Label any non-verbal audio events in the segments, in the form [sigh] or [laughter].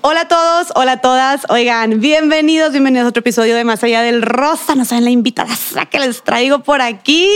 Hola a todos, hola a todas. Oigan, bienvenidos, bienvenidos a otro episodio de Más Allá del Rosa. No saben la invitada que les traigo por aquí.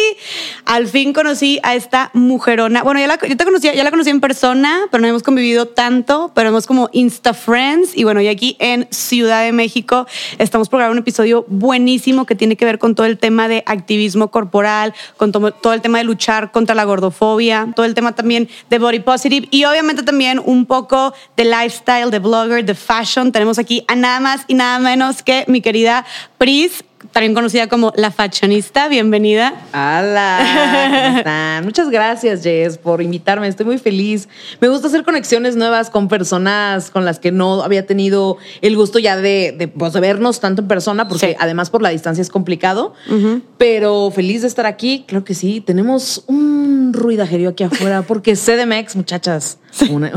Al fin conocí a esta mujerona. Bueno, ya la, yo te conocía, ya la conocí en persona, pero no hemos convivido tanto, pero hemos como Insta Friends. Y bueno, y aquí en Ciudad de México estamos por grabar un episodio buenísimo que tiene que ver con todo el tema de activismo corporal, con todo, el tema de luchar contra la gordofobia, todo el tema también de body positive y obviamente también un poco de lifestyle, de de fashion. Tenemos aquí a nada más y nada menos que mi querida Pris, también conocida como La Fashionista. Bienvenida. Hola, [laughs] Muchas gracias, Jess, por invitarme. Estoy muy feliz. Me gusta hacer conexiones nuevas con personas con las que no había tenido el gusto ya de, pues, vernos tanto en persona, porque además por la distancia es complicado. Pero feliz de estar aquí. Creo que sí. Tenemos un ruidajerío aquí afuera, porque CDMX, muchachas.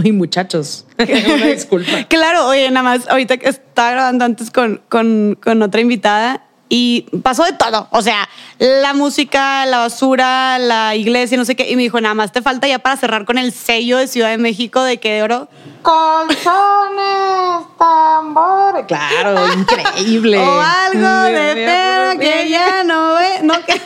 y muchachos. [laughs] [laughs] Una disculpa. Claro, oye, nada más, ahorita que estaba grabando antes con, con, con otra invitada y pasó de todo. O sea, la música, la basura, la iglesia, no sé qué. Y me dijo, nada más te falta ya para cerrar con el sello de Ciudad de México de que de oro. Colchones, tambores. Claro, increíble. [laughs] o algo de feo que ya no ve. No, que.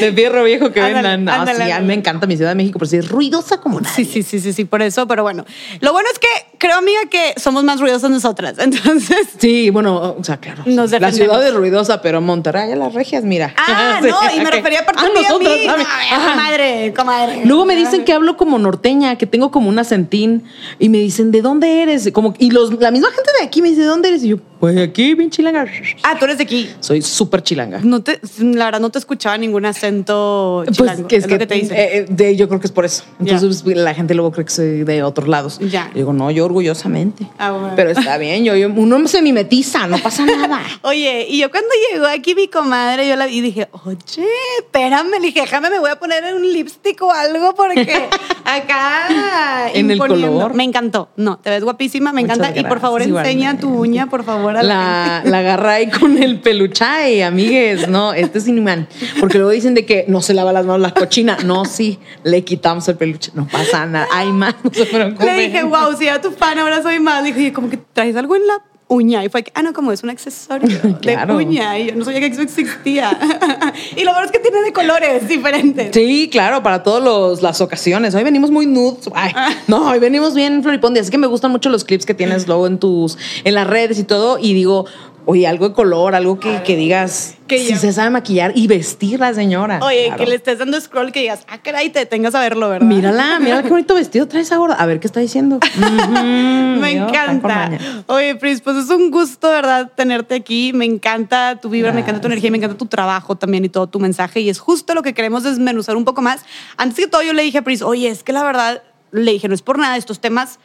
de fierro viejo que vendan. No, sí, a mí me encanta mi Ciudad de México, pero sí es ruidosa como nadie. Sí, sí, sí, sí, sí, por eso, pero bueno. Lo bueno es que creo, amiga, que somos más ruidosas nosotras, [laughs] entonces. Sí, bueno, o sea, claro. la ciudad es ruidosa, pero Monterrey, las regias, mira. Ah, [laughs] no, y me refería a parte de ah, mí. No, comadre, comadre. Luego me dicen que hablo como norteña, que tengo como un acentín, y me dicen, ¿de dónde eres? Como, y los, la misma gente de aquí me dice, ¿de dónde eres? Y yo, pues aquí, bien chilanga. Ah, tú eres de aquí. Soy súper chilanga. No te, la verdad, no te escuchaba ningún acento chilango. Pues, es, que, te eh, eh, yo creo que es por eso. Entonces la gente luego cree que soy de otros lados. Ya. digo, no, yo orgullosamente. Ah, Pero está bien, yo, uno se mimetiza, no pasa nada. [laughs] Oye, y yo cuando llegó aquí mi comadre, yo la vi y dije, oye, espérame, le dije, déjame, me voy a poner un lipstick o algo porque [laughs] acá. en el color. Me encantó. No, te ves guapísima, me encanta. Y por favor, enseña tu uña, por favor la, la, [laughs] agarra ahí con el peluchay, amigues. No, este es inhumano. Porque luego dicen de que no se lava las manos la cochina. No, sí, le quitamos el peluche. No pasa nada. Hay más, no se Le dije, wow, si era tu fan, ahora soy más. Le dije, como que traes algo en la uña. Y fue que, ah, no, como es un accesorio [laughs] de uña. Y yo no sabía que eso existía. [laughs] y lo bueno es que tiene de colores diferentes. Sí, claro, para todas las ocasiones. Hoy venimos muy nudes. Ay, ah. no, hoy venimos bien floripondia. Así que me gustan mucho los clips que tienes luego en tus, en las redes y todo. Y digo, Oye, algo de color, algo que, que digas que si se sabe maquillar y vestir la señora. Oye, que le estés dando scroll que digas, ah, caray, te tengas a verlo, ¿verdad? Mírala, mira qué bonito vestido trae esa gorda. A ver qué está diciendo. [laughs] Me encanta. Oye, Pris, pues es un gusto, ¿verdad? Tenerte aquí. Me encanta tu vibra, me encanta tu energía, me encanta tu trabajo también y todo tu mensaje. Y es justo lo que queremos desmenuzar un poco más. Antes que todo, yo le dije a Pris, oye, es que la verdad, le dije, no es por nada, estos temas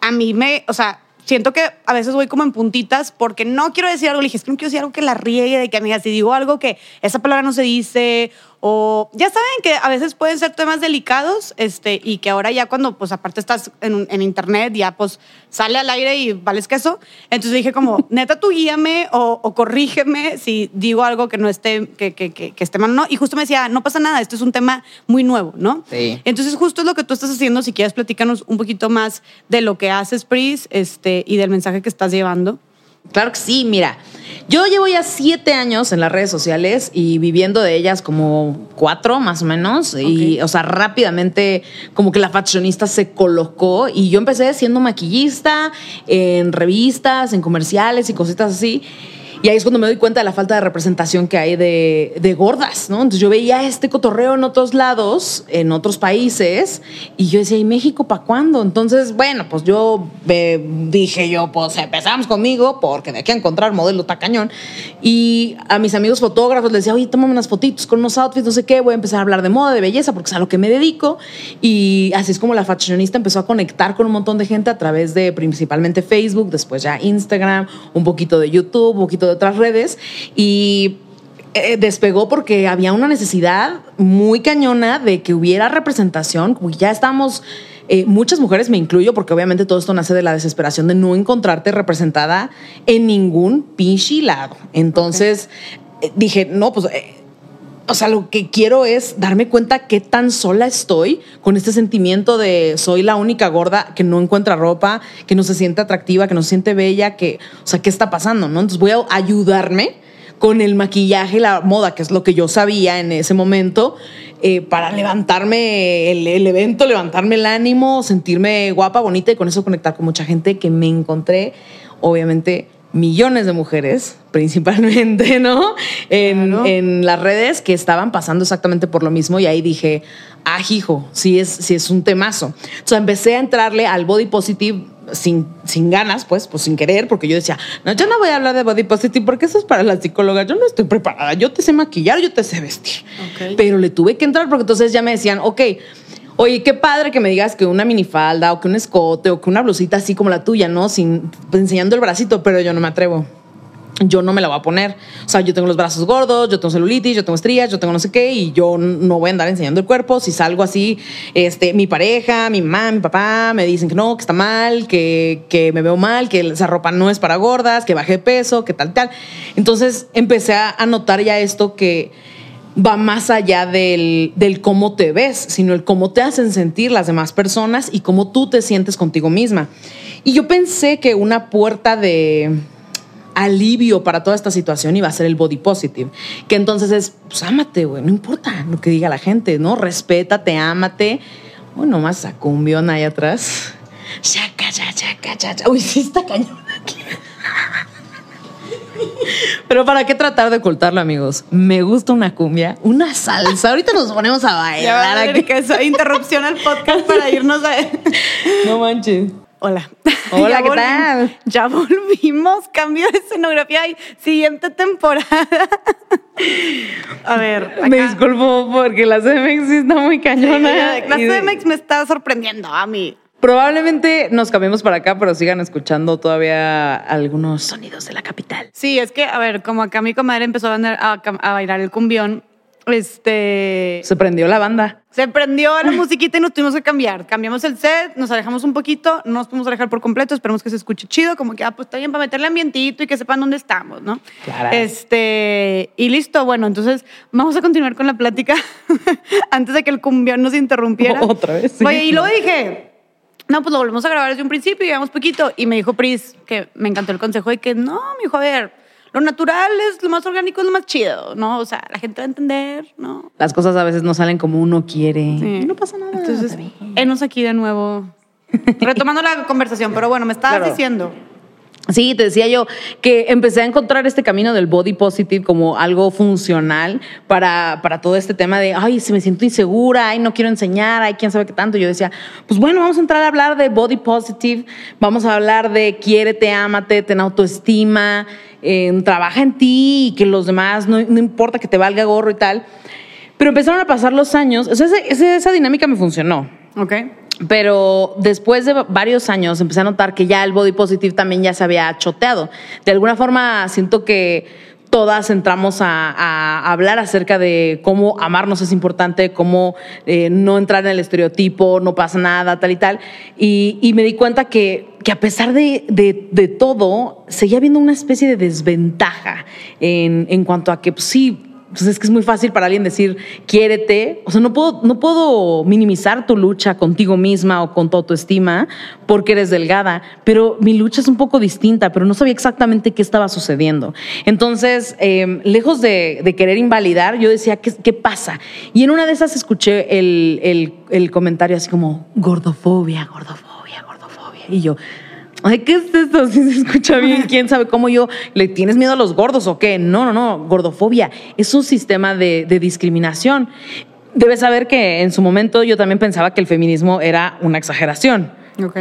a mí me, o sea, siento que a veces voy como en puntitas porque no quiero decir algo, le dije, es que no quiero decir algo que la riegue, de que, amiga, si digo algo que esa palabra no se dice o ya saben que a veces pueden ser temas delicados este, y que ahora ya cuando, pues aparte estás en, en internet, ya pues sale al aire y vales queso. Entonces dije como, [laughs] neta, tú guíame o, corrígeme si digo algo que no esté, que, que, que, esté mal, ¿no? Y justo me decía, no pasa nada, esto es un tema muy nuevo, ¿no? Sí. Entonces justo es lo que tú estás haciendo, si quieres platícanos un poquito más de lo que haces, Pris, este, y del mensaje que estás llevando. Claro que sí, mira. Yo llevo ya siete años en las redes sociales y viviendo de ellas como cuatro más o menos. Y, o sea, rápidamente como que la fashionista se colocó y yo empecé siendo maquillista en revistas, en comerciales y cositas así. Y ahí es cuando me doy cuenta de la falta de representación que hay de, gordas, ¿no? Entonces yo veía este cotorreo en otros lados, en otros países, y yo decía, ¿y México para cuándo? Entonces, bueno, pues yo dije yo, pues empezamos conmigo, porque de aquí a encontrar modelo tacañón. Y a mis amigos fotógrafos les decía, oye, tómame unas fotitos con unos outfits, no sé qué, voy a empezar a hablar de moda, de belleza, porque es a lo que me dedico. Y así es como la fashionista empezó a conectar con un montón de gente a través de principalmente Facebook, después ya Instagram, un poquito de YouTube, un poquito de otras redes y eh, despegó porque había una necesidad muy cañona de que hubiera representación. Ya estamos, eh, muchas mujeres, me incluyo, porque obviamente todo esto nace de la desesperación de no encontrarte representada en ningún pinche lado. Entonces eh, dije, no, pues o sea, lo que quiero es darme cuenta qué tan sola estoy con este sentimiento de soy la única gorda que no encuentra ropa, que no se siente atractiva, que no se siente bella, que, o sea, ¿qué está pasando? ¿no? Entonces voy a ayudarme con el maquillaje y la moda, que es lo que yo sabía en ese momento, eh, para levantarme el, el, evento, levantarme el ánimo, sentirme guapa, bonita y con eso conectar con mucha gente que me encontré, obviamente millones de mujeres, [laughs] principalmente, ¿no? En, las redes que estaban pasando exactamente por lo mismo y ahí dije, ah, hijo, sí es, sí es un temazo. Entonces empecé a entrarle al body positive sin, sin ganas, pues, pues sin querer, porque yo decía, no, yo no voy a hablar de body positive porque eso es para la psicóloga, yo no estoy preparada, yo te sé maquillar, yo te sé vestir. Pero le tuve que entrar porque entonces ya me decían, ok, Oye, qué padre que me digas que una minifalda o que un escote o que una blusita así como la tuya, ¿no? Sin enseñando el bracito, pero yo no me atrevo. Yo no me la voy a poner. O sea, yo tengo los brazos gordos, yo tengo celulitis, yo tengo estrías, yo tengo no sé qué, y yo no voy a andar enseñando el cuerpo. Si salgo así, este, mi pareja, mi mamá, mi papá me dicen que no, que está mal, que, que me veo mal, que esa ropa no es para gordas, que bajé peso, que tal, tal. Entonces empecé a notar ya esto que va más allá del, cómo te ves, sino el cómo te hacen sentir las demás personas y cómo tú te sientes contigo misma. Y yo pensé que una puerta de alivio para toda esta situación iba a ser el body positive, que entonces es, pues ámate, güey, no importa lo que diga la gente, ¿no? Respétate, ámate. Bueno, más sacó un ahí atrás. Uy, sí está cañón aquí. Pero ¿para qué tratar de ocultarlo, amigos? Me gusta una cumbia, una salsa. Ahorita nos ponemos a bailar. aquí. que eso, interrupción al podcast para irnos a... No manches. Hola. Hola, [laughs] ¿qué tal? Ya volvimos, cambio de escenografía y siguiente temporada. A ver. Me disculpo porque la CMX está muy cañona. la CMX me está sorprendiendo a mí. Probablemente nos cambiemos para acá, pero sigan escuchando todavía algunos sonidos de la capital. Sí, es que, a ver, como acá mi comadre empezó a, bailar el cumbión, este... Se prendió la banda. Se prendió la musiquita y nos tuvimos que cambiar. Cambiamos el set, nos alejamos un poquito, no nos podemos alejar por completo, esperemos que se escuche chido, como que, ah, pues está bien para meterle ambientito y que sepan dónde estamos, ¿no? Claro. Este, y listo, bueno, entonces vamos a continuar con la plática [laughs] antes de que el cumbión nos interrumpiera. Otra vez. Sí. Oye, y luego dije, no, pues lo volvemos a grabar desde un principio y llevamos poquito. Y me dijo Pris, que me encantó el consejo de que no, mi hijo, a ver, lo natural es lo más orgánico, es lo más chido, ¿no? O sea, la gente va a entender, ¿no? Las cosas a veces no salen como uno quiere. Y no pasa nada. Entonces, enos aquí de nuevo, [laughs] retomando la conversación, pero bueno, me estabas diciendo. Sí, te decía yo que empecé a encontrar este camino del body positive como algo funcional para, para todo este tema de, ay, si me siento insegura, ay, no quiero enseñar, ay, quién sabe qué tanto. Yo decía, pues bueno, vamos a entrar a hablar de body positive, vamos a hablar de quiérete, ámate, ten autoestima, eh, trabaja en ti y que los demás, no, no, importa que te valga gorro y tal. Pero empezaron a pasar los años, o sea, esa, esa dinámica me funcionó. Ok. Pero después de varios años empecé a notar que ya el body positive también ya se había choteado. De alguna forma siento que todas entramos a, hablar acerca de cómo amarnos es importante, cómo eh, no entrar en el estereotipo, no pasa nada, tal y tal. Y, me di cuenta que, que a pesar de, de, todo, seguía habiendo una especie de desventaja en, en cuanto a que pues, sí, pues es que es muy fácil para alguien decir, quiérete. O sea, no puedo, no puedo minimizar tu lucha contigo misma o con tu autoestima porque eres delgada, pero mi lucha es un poco distinta, pero no sabía exactamente qué estaba sucediendo. Entonces, em, lejos de, querer invalidar, yo decía, ¿qué, ¿qué, pasa? Y en una de esas escuché el, el, el comentario así como, gordofobia, gordofobia, gordofobia. Y yo, Ay, ¿qué es esto? [laughs] Si se escucha bien, quién sabe cómo yo. ¿Le tienes miedo a los gordos o qué? No, no, no. Gordofobia es un sistema de, de discriminación. Debes saber que en su momento yo también pensaba que el feminismo era una exageración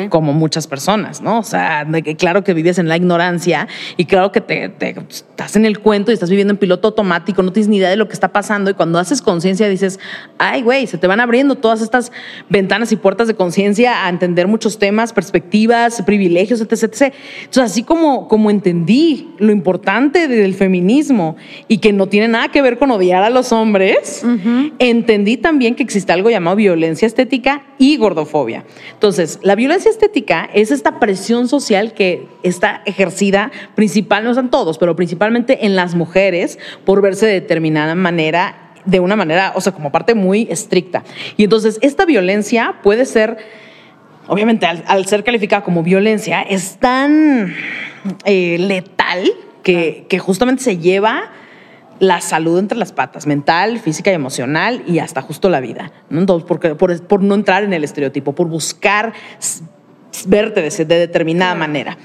como muchas personas, ¿no? O sea, claro que vives en la ignorancia y claro que te, estás en el cuento y estás viviendo en piloto automático, no tienes ni idea de lo que está pasando y cuando haces conciencia dices, ay, güey, se te van abriendo todas estas ventanas y puertas de conciencia a entender muchos temas, perspectivas, privilegios, etc, etc. Entonces, así como, como entendí lo importante del feminismo y que no tiene nada que ver con odiar a los hombres, entendí también que existe algo llamado violencia estética y gordofobia. Entonces, la violencia estética es esta presión social que está ejercida principalmente, no son todos, pero principalmente en las mujeres por verse de determinada manera de una manera, o sea, como parte muy estricta. Y entonces esta violencia puede ser, obviamente al, ser calificada como violencia, es tan eh, letal que justamente se lleva la salud entre las patas, mental, física y emocional y hasta justo la vida. ¿no? Entonces, porque, por, por, no entrar en el estereotipo, por buscar verte de, de determinada manera.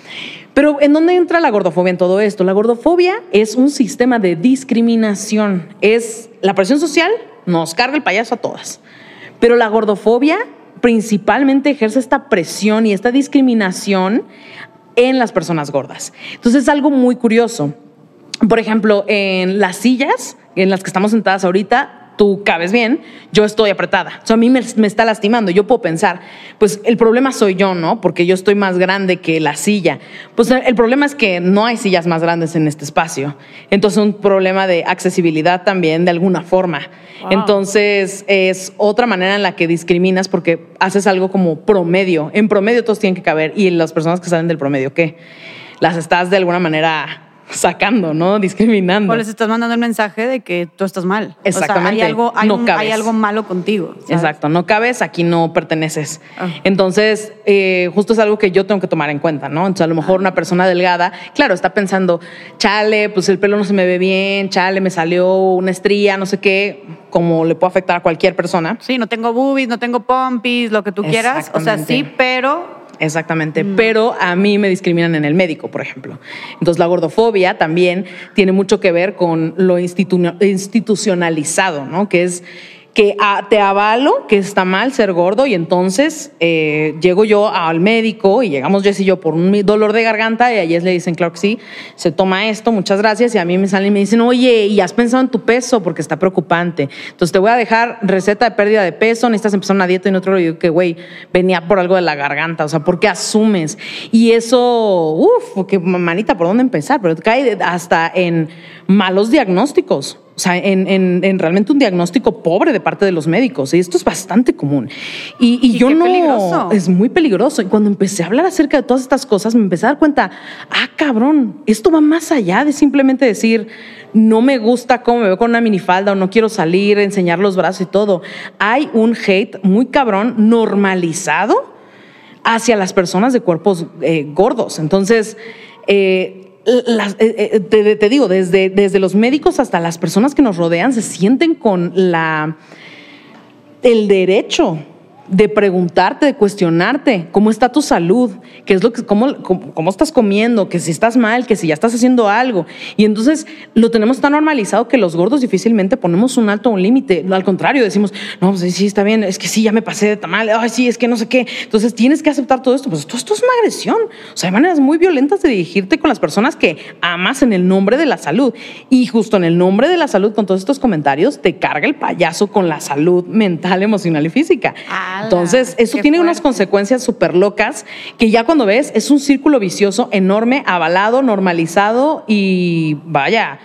Pero ¿en dónde entra la gordofobia en todo esto? La gordofobia es un sistema de discriminación. Es la presión social, nos carga el payaso a todas. Pero la gordofobia principalmente ejerce esta presión y esta discriminación en las personas gordas. Entonces es algo muy curioso. Por ejemplo, en las sillas en las que estamos sentadas ahorita, tú cabes bien, yo estoy apretada. O sea, a mí me, está lastimando. Yo puedo pensar, pues el problema soy yo, ¿no? Porque yo estoy más grande que la silla. Pues el problema es que no hay sillas más grandes en este espacio. Entonces, un problema de accesibilidad también, de alguna forma. Entonces, es otra manera en la que discriminas porque haces algo como promedio. En promedio todos tienen que caber. Y las personas que salen del promedio, ¿qué? Las estás de alguna manera sacando, ¿no? Discriminando. O les estás mandando el mensaje de que tú estás mal. Exactamente. hay, algo, hay, algo malo contigo. Exacto, no cabes, aquí no perteneces. Ah. Entonces, eh, justo es algo que yo tengo que tomar en cuenta, ¿no? Entonces, a lo mejor una persona delgada, claro, está pensando, chale, pues el pelo no se me ve bien, chale, me salió una estría, no sé qué, como le puede afectar a cualquier persona. Sí, no tengo boobies, no tengo pompis, lo que tú quieras. O sea, sí, pero Exactamente, mm. pero a mí me discriminan en el médico, por ejemplo. Entonces la gordofobia también tiene mucho que ver con lo institucionalizado, ¿no? Que es que te avalo que está mal ser gordo y entonces eh, llego yo al médico y llegamos Jess y yo por un dolor de garganta y a Jess le dicen, claro que sí, se toma esto, muchas gracias y a mí me salen y me dicen, oye, ¿y has pensado en tu peso? Porque está preocupante. Entonces te voy a dejar receta de pérdida de peso, necesitas empezar una dieta y en otro digo que, güey, venía por algo de la garganta, o sea, ¿por qué asumes? Y eso, uff, que manita, ¿por dónde empezar? Pero cae hasta en malos diagnósticos. O sea, en, realmente un diagnóstico pobre de parte de los médicos. Y esto es bastante común. Y, yo no. Peligroso. Es muy peligroso. Y cuando empecé a hablar acerca de todas estas cosas, me empecé a dar cuenta, ah, cabrón, esto va más allá de simplemente decir, no me gusta cómo me veo con una minifalda o no quiero salir, enseñar los brazos y todo. Hay un hate muy cabrón normalizado hacia las personas de cuerpos eh, gordos. Entonces, eh, eh, eh, te, digo, desde, desde los médicos hasta las personas que nos rodean se sienten con la, el derecho de preguntarte, de cuestionarte cómo está tu salud, qué es lo que, cómo, cómo, estás comiendo, que si estás mal, que si ya estás haciendo algo. Y entonces lo tenemos tan normalizado que los gordos difícilmente ponemos un alto o un límite. Al contrario, decimos, no, pues sí, está bien, es que sí, ya me pasé de tamal, ay, sí, es que no sé qué. Entonces tienes que aceptar todo esto. Pues todo esto es una agresión. O sea, hay maneras muy violentas de dirigirte con las personas que amas en el nombre de la salud. Y justo en el nombre de la salud, con todos estos comentarios, te carga el payaso con la salud mental, emocional y física. Ah, entonces, eso tiene unas consecuencias súper locas que ya cuando ves es un círculo vicioso enorme, avalado, normalizado y vaya,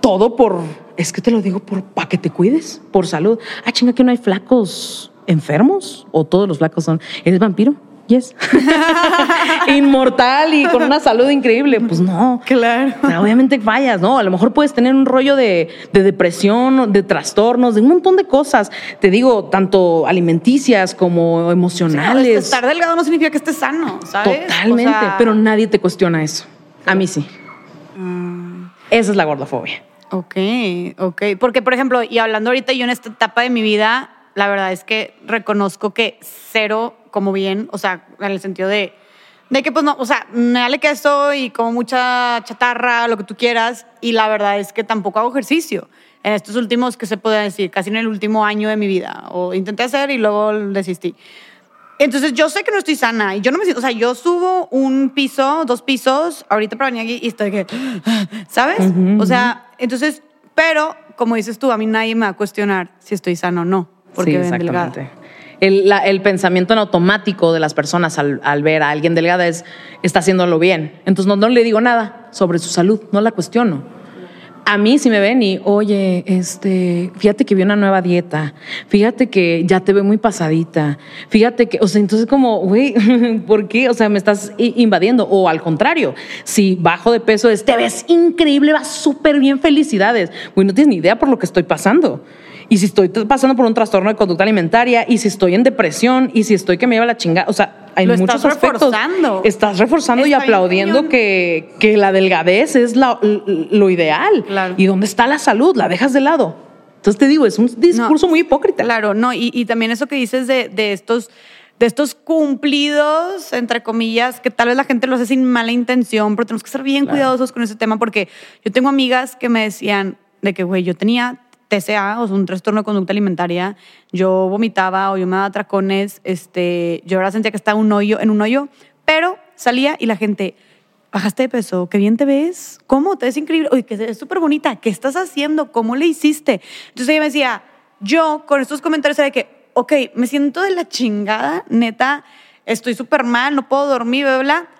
todo por, es que te lo digo, por para que te cuides, por salud. Ah, chinga, que no hay flacos enfermos o todos los flacos son, ¿eres vampiro? [laughs] Inmortal y con una salud increíble. Pues no. Claro. obviamente fallas, ¿no? A lo mejor puedes tener un rollo de, depresión, de trastornos, de un montón de cosas. Te digo, tanto alimenticias como emocionales. estar delgado no significa que estés sano, ¿sabes? Totalmente. pero nadie te cuestiona eso. A mí sí. Mm. Esa es la gordofobia. Ok, ok. Porque, por ejemplo, y hablando ahorita yo en esta etapa de mi vida, la verdad es que reconozco que cero como bien, o sea, en el sentido de, de que pues no, o sea, me vale queso y como mucha chatarra, lo que tú quieras, y la verdad es que tampoco hago ejercicio. En estos últimos, que se puede decir? Casi en el último año de mi vida. O intenté hacer y luego desistí. Entonces yo sé que no estoy sana y yo no me siento, o sea, yo subo un piso, dos pisos, ahorita para venir aquí y estoy que, ¿sabes? O sea, entonces, pero como dices tú, a mí nadie me va a cuestionar si estoy sana o no, porque sí, exactamente el, pensamiento en automático de las personas al, ver a alguien delgada es, está haciéndolo bien. Entonces no, le digo nada sobre su salud, no la cuestiono. a mí si me ven y, oye, este, fíjate que vi una nueva dieta, fíjate que ya te veo muy pasadita, fíjate que, o sea, entonces como, güey, [laughs] ¿por qué? O sea, me estás invadiendo. O al contrario, si bajo de peso es, te ves increíble, vas súper bien, felicidades. Güey, no tienes ni idea por lo que estoy pasando y si estoy pasando por un trastorno de conducta alimentaria, y si estoy en depresión, y si estoy que me lleva la chingada. O sea, hay Lo muchos estás aspectos. reforzando. Estás reforzando y aplaudiendo que, que la delgadez es la- lo ideal. Claro. ¿Y dónde está la salud? La dejas de lado. Entonces te digo, es un discurso muy hipócrita. Claro, no, y, y también eso que dices de, de estos de estos cumplidos, entre comillas, que tal vez la gente lo hace sin mala intención, pero tenemos que ser bien Claro. cuidadosos con ese tema porque yo tengo amigas que me decían de que, güey, yo tenía TCA, o sea, un trastorno de conducta alimentaria, yo vomitaba o yo me daba tracones, este, yo ahora sentía que estaba un hoyo, en un hoyo, pero salía y la gente, bajaste de peso, qué bien te ves, ¿cómo? Te ves increíble, oye, que es súper bonita, ¿qué estás haciendo? ¿Cómo le hiciste? Entonces ella me decía, yo con estos comentarios era de que, ok, me siento de la chingada, neta, estoy súper mal, no puedo dormir, bla, bla, bla,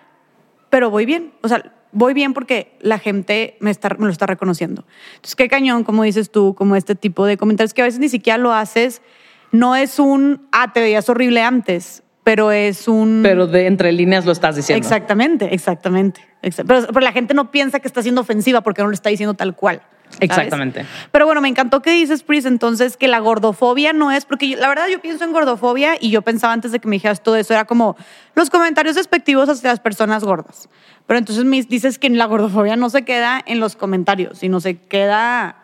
pero voy bien, o sea, voy bien porque la gente me, está, me lo está reconociendo. Entonces, qué cañón, como dices tú, como este tipo de comentarios que a veces ni siquiera lo haces, no es un, ah, te veías horrible antes, pero es un... Pero de entre líneas lo estás diciendo. Exactamente, exactamente. Exa- Pero, pero la gente no piensa que está siendo ofensiva porque no lo está diciendo tal cual. ¿Sabes? Exactamente. Pero bueno, me encantó que dices, Pris, entonces que la gordofobia no es, porque yo- la verdad yo pienso en gordofobia y yo pensaba antes de que me dijeras todo eso, era como los comentarios despectivos hacia las personas gordas. Pero entonces me dices que la gordofobia no se queda en los comentarios, sino se queda,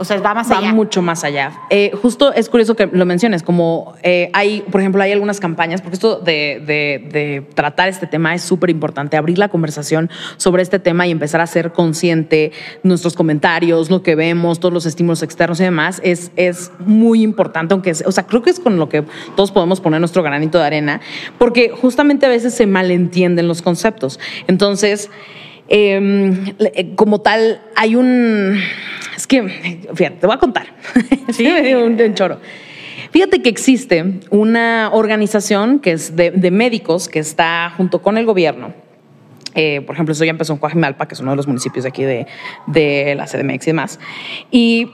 o sea, va más va allá. mucho más allá. Eh, justo es curioso que lo menciones, como eh, hay, por ejemplo, hay algunas campañas, porque esto de, de- de tratar este tema es súper importante, abrir la conversación sobre este tema y empezar a ser consciente nuestros comentarios, lo que vemos, todos los estímulos externos y demás, es, es muy importante, aunque, es- o sea, creo que es con lo que todos podemos poner nuestro granito de arena, porque justamente a veces se malentienden los conceptos. Entonces, eh, le- como tal, hay un. Que, fíjate, te voy a contar. [laughs] Sí, me dio un, un choro. Fíjate que existe una organización que es de, de médicos que está junto con el gobierno. Eh, por ejemplo, eso ya empezó en Coajimalpa, que es uno de los municipios de aquí de, de la CDMX y demás. Y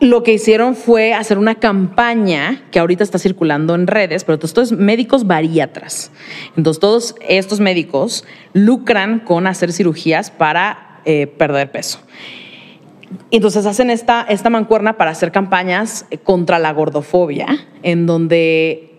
lo que hicieron fue hacer una campaña que ahorita está circulando en redes, pero esto es médicos bariatras. Entonces, todos estos médicos lucran con hacer cirugías para eh, perder peso. Entonces hacen esta, esta mancuerna para hacer campañas contra la gordofobia, en donde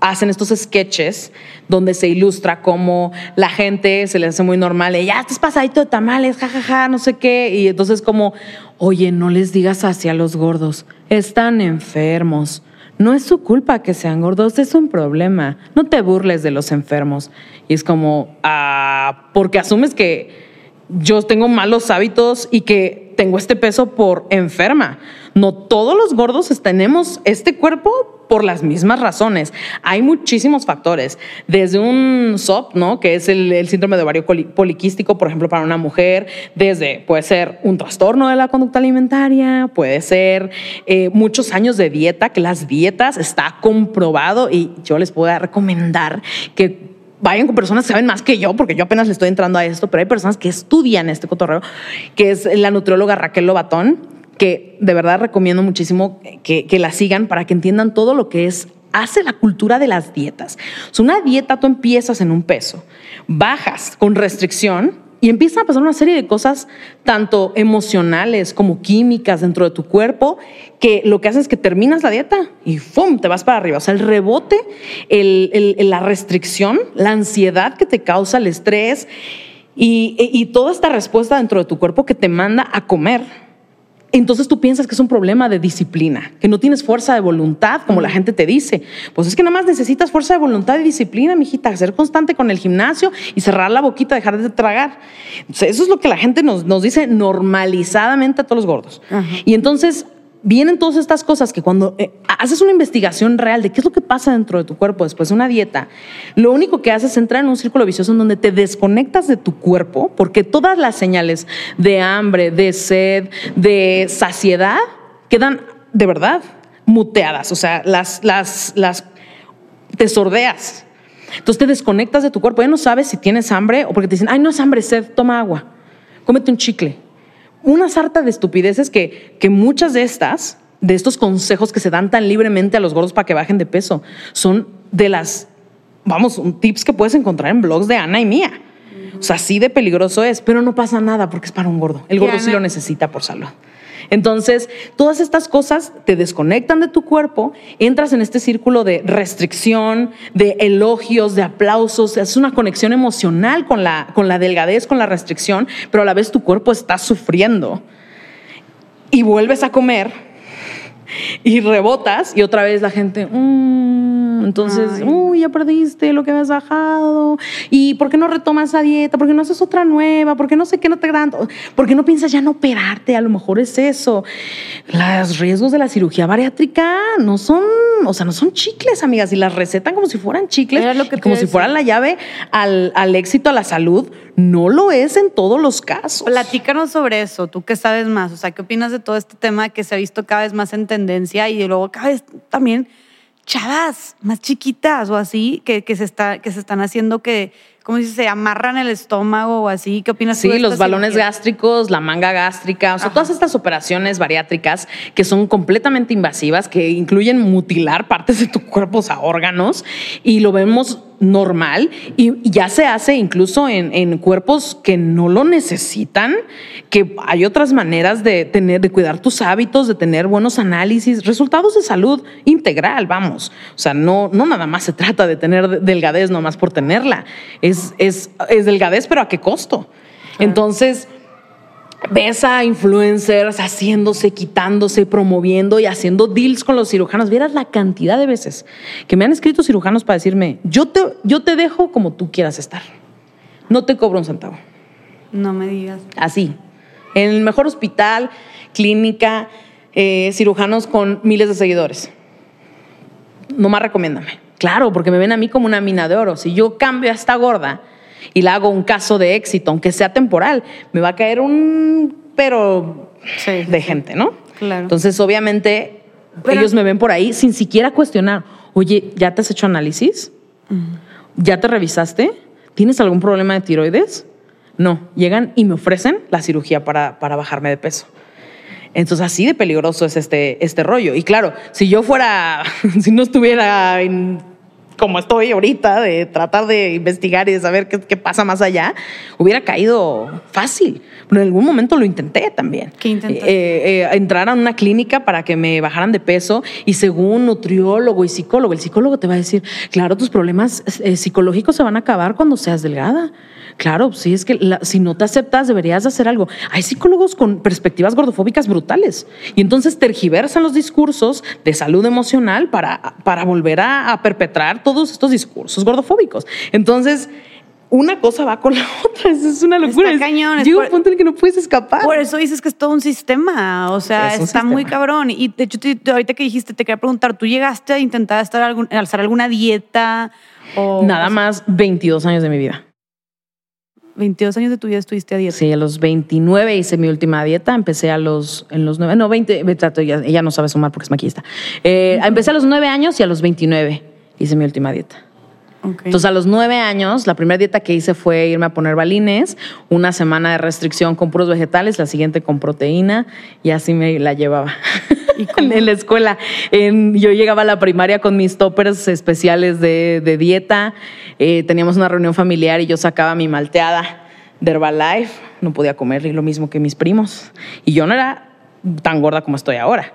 hacen estos sketches donde se ilustra cómo la gente se le hace muy normal, y ya estás pasadito de tamales, jajaja, no sé qué, y entonces como, oye, no les digas así a los gordos, están enfermos. No es su culpa que sean gordos, es un problema. No te burles de los enfermos. Y es como, ah, porque asumes que yo tengo malos hábitos y que tengo este peso por enferma. No todos los gordos tenemos este cuerpo por las mismas razones. Hay muchísimos factores, desde un SOP, ¿no? que es el, síndrome de ovario poliquístico, por ejemplo, para una mujer, desde puede ser un trastorno de la conducta alimentaria, puede ser eh, muchos años de dieta, que las dietas está comprobado y yo les puedo recomendar que vayan con personas que saben más que yo, porque yo apenas le estoy entrando a esto, pero hay personas que estudian este cotorreo, que es la nutrióloga Raquel Lobatón, que de verdad recomiendo muchísimo que, la sigan para que entiendan todo lo que es hace la cultura de las dietas. Sea, una dieta tú empiezas en un peso, bajas con restricción y empiezan a pasar una serie de cosas, tanto emocionales como químicas dentro de tu cuerpo, que lo que haces es que terminas la dieta y ¡fum! te vas para arriba. O sea, el rebote, el- la restricción, la ansiedad que te causa, el estrés y toda esta respuesta dentro de tu cuerpo que te manda a comer. Entonces tú piensas que es un problema de disciplina, que no tienes fuerza de voluntad, como la gente te dice. Pues es que nada más necesitas fuerza de voluntad y disciplina, mijita, ser constante con el gimnasio y cerrar la boquita, dejar de tragar. Entonces, eso es lo que la gente nos, nos dice normalizadamente a todos los gordos. Y entonces vienen todas estas cosas que cuando eh, haces una investigación real de qué es lo que pasa dentro de tu cuerpo después de una dieta, lo único que haces es entrar en un círculo vicioso en donde te desconectas de tu cuerpo, porque todas las señales de hambre, de sed, de saciedad quedan de verdad muteadas, o sea, las, las, las te sordeas. Entonces te desconectas de tu cuerpo, ya no sabes si tienes hambre o porque te dicen, ay, no es hambre, sed, toma agua, cómete un chicle. Una sarta de estupideces que, que muchas de estas, de estos consejos que se dan tan libremente a los gordos para que bajen de peso, son de las, vamos, tips que puedes encontrar en blogs de Ana y mía. O sea, así de peligroso es, pero no pasa nada porque es para un gordo. El gordo sí lo necesita por salud. Entonces, todas estas cosas te desconectan de tu cuerpo, entras en este círculo de restricción, de elogios, de aplausos, es una conexión emocional con la, con la delgadez, con la restricción, pero a la vez tu cuerpo está sufriendo. Y vuelves a comer [laughs] y rebotas y otra vez la gente, mm", entonces, uy, ya perdiste lo que habías bajado. ¿Y por qué no retomas esa dieta? ¿Por qué no haces otra nueva? ¿Por qué no sé qué no te dan? ¿Por qué no piensas ya no operarte? A lo mejor es eso. Los riesgos de la cirugía bariátrica no son, o sea, no son chicles, amigas, y las recetan como si fueran chicles, como si fueran la llave al, al éxito, a la salud. No lo es en todos los casos. Platícanos sobre eso, tú qué sabes más, o sea, ¿qué opinas de todo este tema que se ha visto cada vez más en tendencia y luego cada vez también chavas más chiquitas o así que, que, se, está, que se están haciendo que, ¿cómo dice? Se amarran el estómago o así. ¿Qué opinas sí, los balones gástricos, la manga gástrica, o sea, todas estas operaciones bariátricas que son completamente invasivas, que incluyen mutilar partes de tu cuerpo, o sea, órganos, y lo vemos normal y ya se hace incluso en, cuerpos que no lo necesitan, que hay otras maneras de tener, de cuidar tus hábitos, de tener buenos análisis, resultados de salud integral, vamos. O sea, no, no nada más se trata de tener delgadez nomás por tenerla. Es, es, es delgadez, pero ¿a qué costo? Entonces, ves a influencers haciéndose, quitándose, promoviendo y haciendo deals con los cirujanos. Vieras la cantidad de veces que me han escrito cirujanos para decirme, yo te, yo te dejo como tú quieras estar. No te cobro un centavo. No me digas. Así. En el mejor hospital, clínica, eh, cirujanos con miles de seguidores. Nomás recomiéndame. Claro, porque me ven a mí como una mina de oro. Si yo cambio a esta gorda, y le hago un caso de éxito, aunque sea temporal, me va a caer un pero de gente, ¿no? Claro. Entonces, obviamente, ellos me ven por ahí sin siquiera cuestionar, oye, ¿ya te has hecho análisis? ¿Ya te revisaste? ¿Tienes algún problema de tiroides? No, llegan y me ofrecen la cirugía para, para bajarme de peso. Entonces, así de peligroso es este, este rollo. Y claro, si yo fuera, [laughs] si no estuviera en como estoy ahorita, de tratar de investigar y de saber qué, pasa más allá, hubiera caído fácil. Pero en algún momento lo intenté también. ¿Qué intenté? Eh, eh, entrar a una clínica para que me bajaran de peso y según nutriólogo y psicólogo, el psicólogo te va a decir, claro, tus problemas eh, psicológicos se van a acabar cuando seas delgada. Claro, sí, es que si no te aceptas deberías hacer algo. Hay psicólogos con perspectivas gordofóbicas brutales y entonces tergiversan los discursos de salud emocional para, para volver a, perpetrar todos estos discursos gordofóbicos. Entonces, una cosa va con la [laughs] otra. Es una locura. Está cañón. Llega un punto en el que no puedes escapar. Por eso dices que es todo un sistema. O sea, está muy cabrón. Y de hecho, ahorita que dijiste, te quería preguntar, ¿tú llegaste a intentar estar algún, alzar alguna dieta? O, Nada más 22 años de mi vida. 22 años de tu vida estuviste a dieta. Sí, a los 29 hice mi última dieta. Empecé a los, en los 9, no, 20, ella, ella no sabe sumar porque es maquista. Eh, empecé a los 9 años y a los 29 hice mi última dieta. Entonces, a los 9 años, la primera dieta que hice fue irme a poner balines, una semana de restricción con puros vegetales, la siguiente con proteína y así me la llevaba. ¿Y [laughs] en la escuela. yo llegaba a la primaria con mis toppers especiales de, dieta. Eh, teníamos una reunión familiar y yo sacaba mi malteada de Herbalife. No podía comer lo mismo que mis primos. Y yo no era tan gorda como estoy ahora.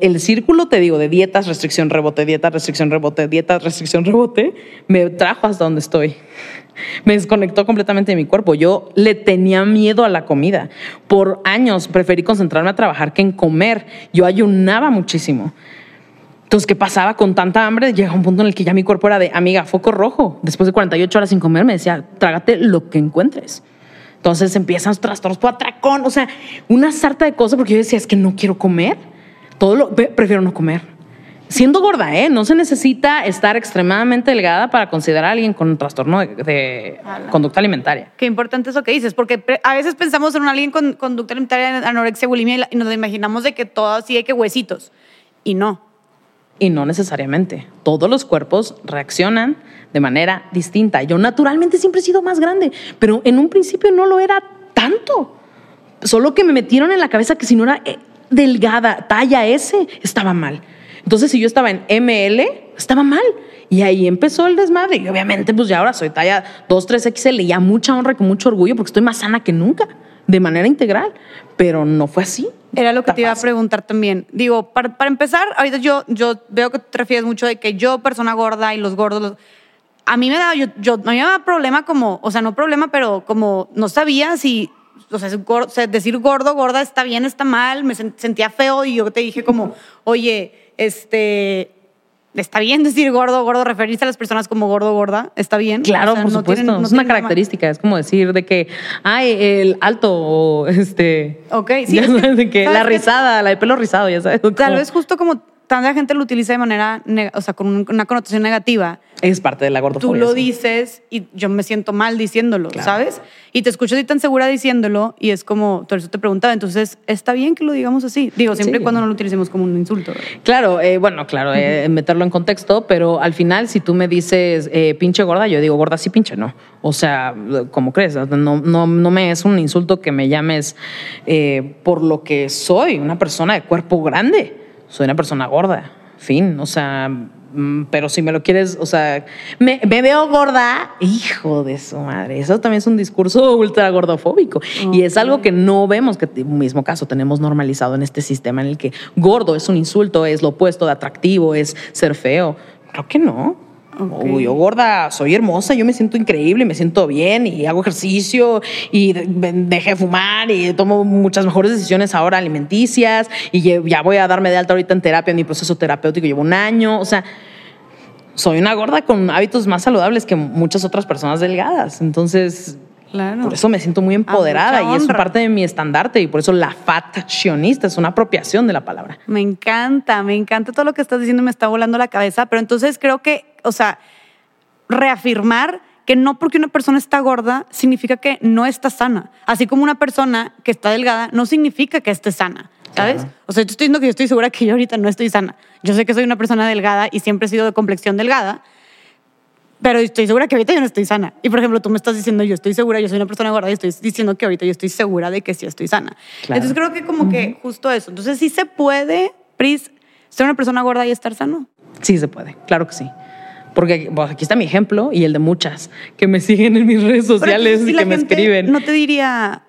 El círculo, te digo, de dietas, restricción, rebote, dieta, restricción, rebote, dieta, restricción, rebote, me trajo hasta donde estoy me desconectó completamente de mi cuerpo. Yo le tenía miedo a la comida. Por años preferí concentrarme a trabajar que en comer. Yo ayunaba muchísimo. Entonces, ¿qué pasaba con tanta hambre? Llega un punto en el que ya mi cuerpo era de, amiga, foco rojo. Después de 48 horas sin comer, me decía, trágate lo que encuentres. Entonces empiezan los trastornos por atracón, o sea, una sarta de cosas porque yo decía, es que no quiero comer. Todo lo, prefiero no comer siendo gorda, ¿eh? No se necesita estar extremadamente delgada para considerar a alguien con un trastorno de, conducta alimentaria. Qué importante eso que dices, porque a veces pensamos en alguien con conducta alimentaria, anorexia, bulimia, y nos imaginamos de que todo así hay que huesitos. Y no. Y no necesariamente. Todos los cuerpos reaccionan de manera distinta. Yo naturalmente siempre he sido más grande, pero en un principio no lo era tanto Solo que me metieron en la cabeza que si no era eh, delgada, talla S, estaba mal. Entonces, si yo estaba en ML, estaba mal. Y ahí empezó el desmadre. Y obviamente, pues ya ahora soy talla 2, 3XL y a mucha honra y con mucho orgullo porque estoy más sana que nunca, de manera integral. Pero no fue así. Era lo que te iba a preguntar también. Digo, para, empezar, ahorita yo, yo veo que te refieres mucho de que yo, persona gorda y los gordos, a mí me da, yo, yo, a mí me da problema como, o sea, no problema, pero como no sabía si, o sea, decir gordo, gorda está bien, está mal, me sentía feo y yo te dije como, oye, este, está bien decir gordo, gordo, referirse a las personas como gordo, gorda, está bien. Claro, por supuesto. es una característica, es como decir de que, ay, el alto o este. Ok, sí. [laughs] de que la rizada, la de pelo rizado, ya sabes. Tal vez justo como tanta gente lo utiliza de manera, o sea, con una connotación negativa. Es parte de la gordofobia. Tú lo dices y yo me siento mal diciéndolo, ¿sabes? Y te escucho así tan segura diciéndolo y es como, por eso te preguntaba, entonces, ¿está bien que lo digamos así? Digo, siempre y cuando no lo utilicemos como un insulto. Claro, eh, bueno, claro, eh, meterlo en contexto, pero al final, si tú me dices eh, pinche gorda, yo digo gorda sí, pinche no. O sea, como crees, no, no, no me es un insulto que me llames por lo que soy, una persona de cuerpo grande soy una persona gorda, fin, o sea, mm, pero si me lo quieres, o sea, me, veo gorda, hijo de su madre, eso también es un discurso ultra gordofóbico y es algo que no vemos, que en mismo caso tenemos normalizado en este sistema en el que gordo es un insulto, es lo opuesto de atractivo, es ser feo, creo que no. Uy, yo gorda, soy hermosa, yo me siento increíble, me siento bien y hago ejercicio y dejé de fumar y tomo muchas mejores decisiones ahora alimenticias y ya voy a darme de alta ahorita en terapia, en mi proceso terapéutico llevo un año, o sea, soy una gorda con hábitos más saludables que muchas otras personas delgadas. Entonces, por eso me siento muy empoderada y es parte de mi estandarte y por eso la faccionista es una apropiación de la palabra. Me encanta, me encanta todo lo que estás diciendo, me está volando la cabeza, pero entonces creo que, o sea, reafirmar que no porque una persona está gorda significa que no está sana, así como una persona que está delgada no significa que esté sana. ¿Sabes? O sea, yo estoy diciendo que yo estoy segura que yo ahorita no estoy sana. Yo sé que soy una persona delgada y siempre he sido de complexión delgada, pero estoy segura que ahorita yo no estoy sana. Y por ejemplo, tú me estás diciendo, yo estoy segura, yo soy una persona gorda y estoy diciendo que ahorita yo estoy segura de que sí estoy sana. Entonces creo que como que justo eso. Entonces sí se puede, Pris, ser una persona gorda y estar sano. Sí se puede, claro que sí. Porque aquí está mi ejemplo y el de muchas que me siguen en mis redes sociales y que me escriben. No te diría,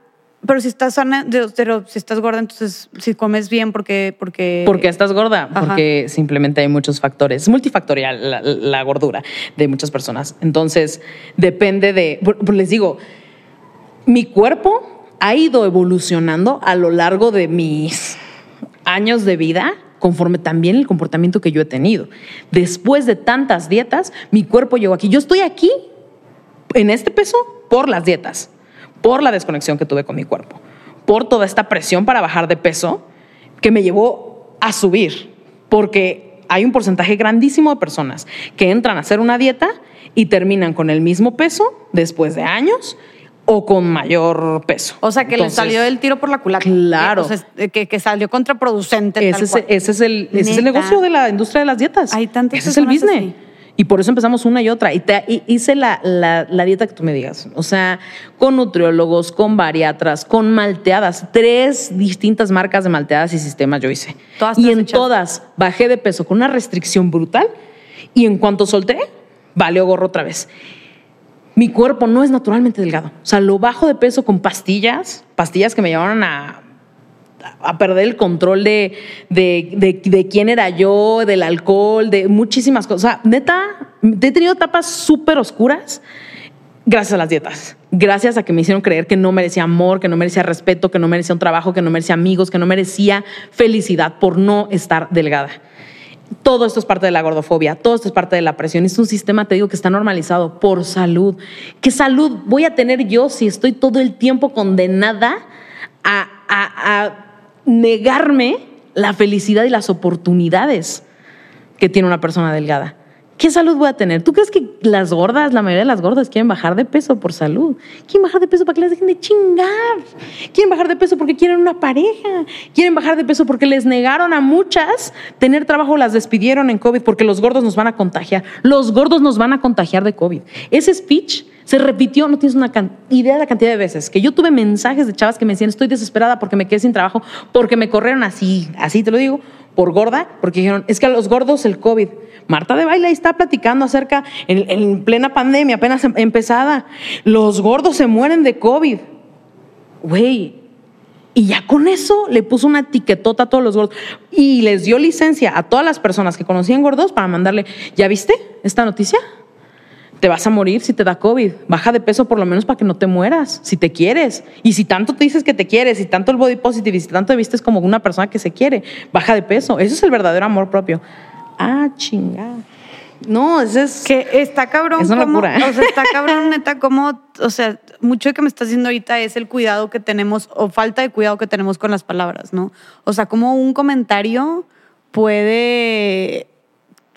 pero si estás sana, pero si estás gorda, entonces si comes bien, porque. Porque, porque estás gorda, porque simplemente hay muchos factores. Es multifactorial la, gordura de muchas personas. Entonces, depende de. les digo, mi cuerpo ha ido evolucionando a lo largo de mis años de vida conforme también el comportamiento que yo he tenido. Después de tantas dietas, mi cuerpo llegó aquí. Yo estoy aquí en este peso por las dietas por la desconexión que tuve con mi cuerpo, por toda esta presión para bajar de peso que me llevó a subir, porque hay un porcentaje grandísimo de personas que entran a hacer una dieta y terminan con el mismo peso después de años o con mayor peso. O sea, que le salió el tiro por la culata. Claro. Que, que, salió contraproducente. Ese, es, ese, es, el, ese es el negocio de la industria de las dietas. Hay tantas Ese es el business. Y por eso empezamos una y otra. Y te, hice la, la, dieta que tú me digas. O sea, con nutriólogos, con bariatras, con malteadas. Tres distintas marcas de malteadas y sistemas yo hice. y en todas bajé de peso con una restricción brutal. Y en cuanto solté, valió gorro otra vez. Mi cuerpo no es naturalmente delgado. O sea, lo bajo de peso con pastillas, pastillas que me llevaron a a perder el control de, de, quién era yo, del alcohol, de muchísimas cosas. O sea, neta, he tenido etapas súper oscuras gracias a las dietas. Gracias a que me hicieron creer que no merecía amor, que no merecía respeto, que no merecía un trabajo, que no merecía amigos, que no merecía felicidad por no estar delgada. Todo esto es parte de la gordofobia, todo esto es parte de la presión. Es un sistema, te digo, que está normalizado por salud. ¿Qué salud voy a tener yo si estoy todo el tiempo condenada a negarme la felicidad y las oportunidades que tiene una persona delgada. ¿Qué salud voy a tener? ¿Tú crees que las gordas, la mayoría de las gordas quieren bajar de peso por salud? Quieren bajar de peso para que les dejen de chingar. Quieren bajar de peso porque quieren una pareja. Quieren bajar de peso porque les negaron a muchas tener trabajo, las despidieron en COVID porque los gordos nos van a contagiar. Los gordos nos van a contagiar de COVID. Ese speech Se repitió, no tienes una idea de la cantidad de veces que yo tuve mensajes de chavas que me decían, estoy desesperada porque me quedé sin trabajo, porque me corrieron así, así te lo digo, por gorda, porque dijeron, es que a los gordos el COVID. Marta de Baile está platicando acerca, en, en plena pandemia, apenas em, empezada, los gordos se mueren de COVID. Güey, y ya con eso le puso una etiquetota a todos los gordos y les dio licencia a todas las personas que conocían gordos para mandarle, ¿ya viste esta noticia? Te vas a morir si te da COVID. Baja de peso por lo menos para que no te mueras, si te quieres. Y si tanto te dices que te quieres, y tanto el body positive, y si tanto te vistes como una persona que se quiere, baja de peso. Eso es el verdadero amor propio. Ah, chingada. No, eso es. Que está cabrón. Es una locura. O sea, está cabrón, neta, como. O sea, mucho de que me estás diciendo ahorita es el cuidado que tenemos, o falta de cuidado que tenemos con las palabras, ¿no? O sea, como un comentario puede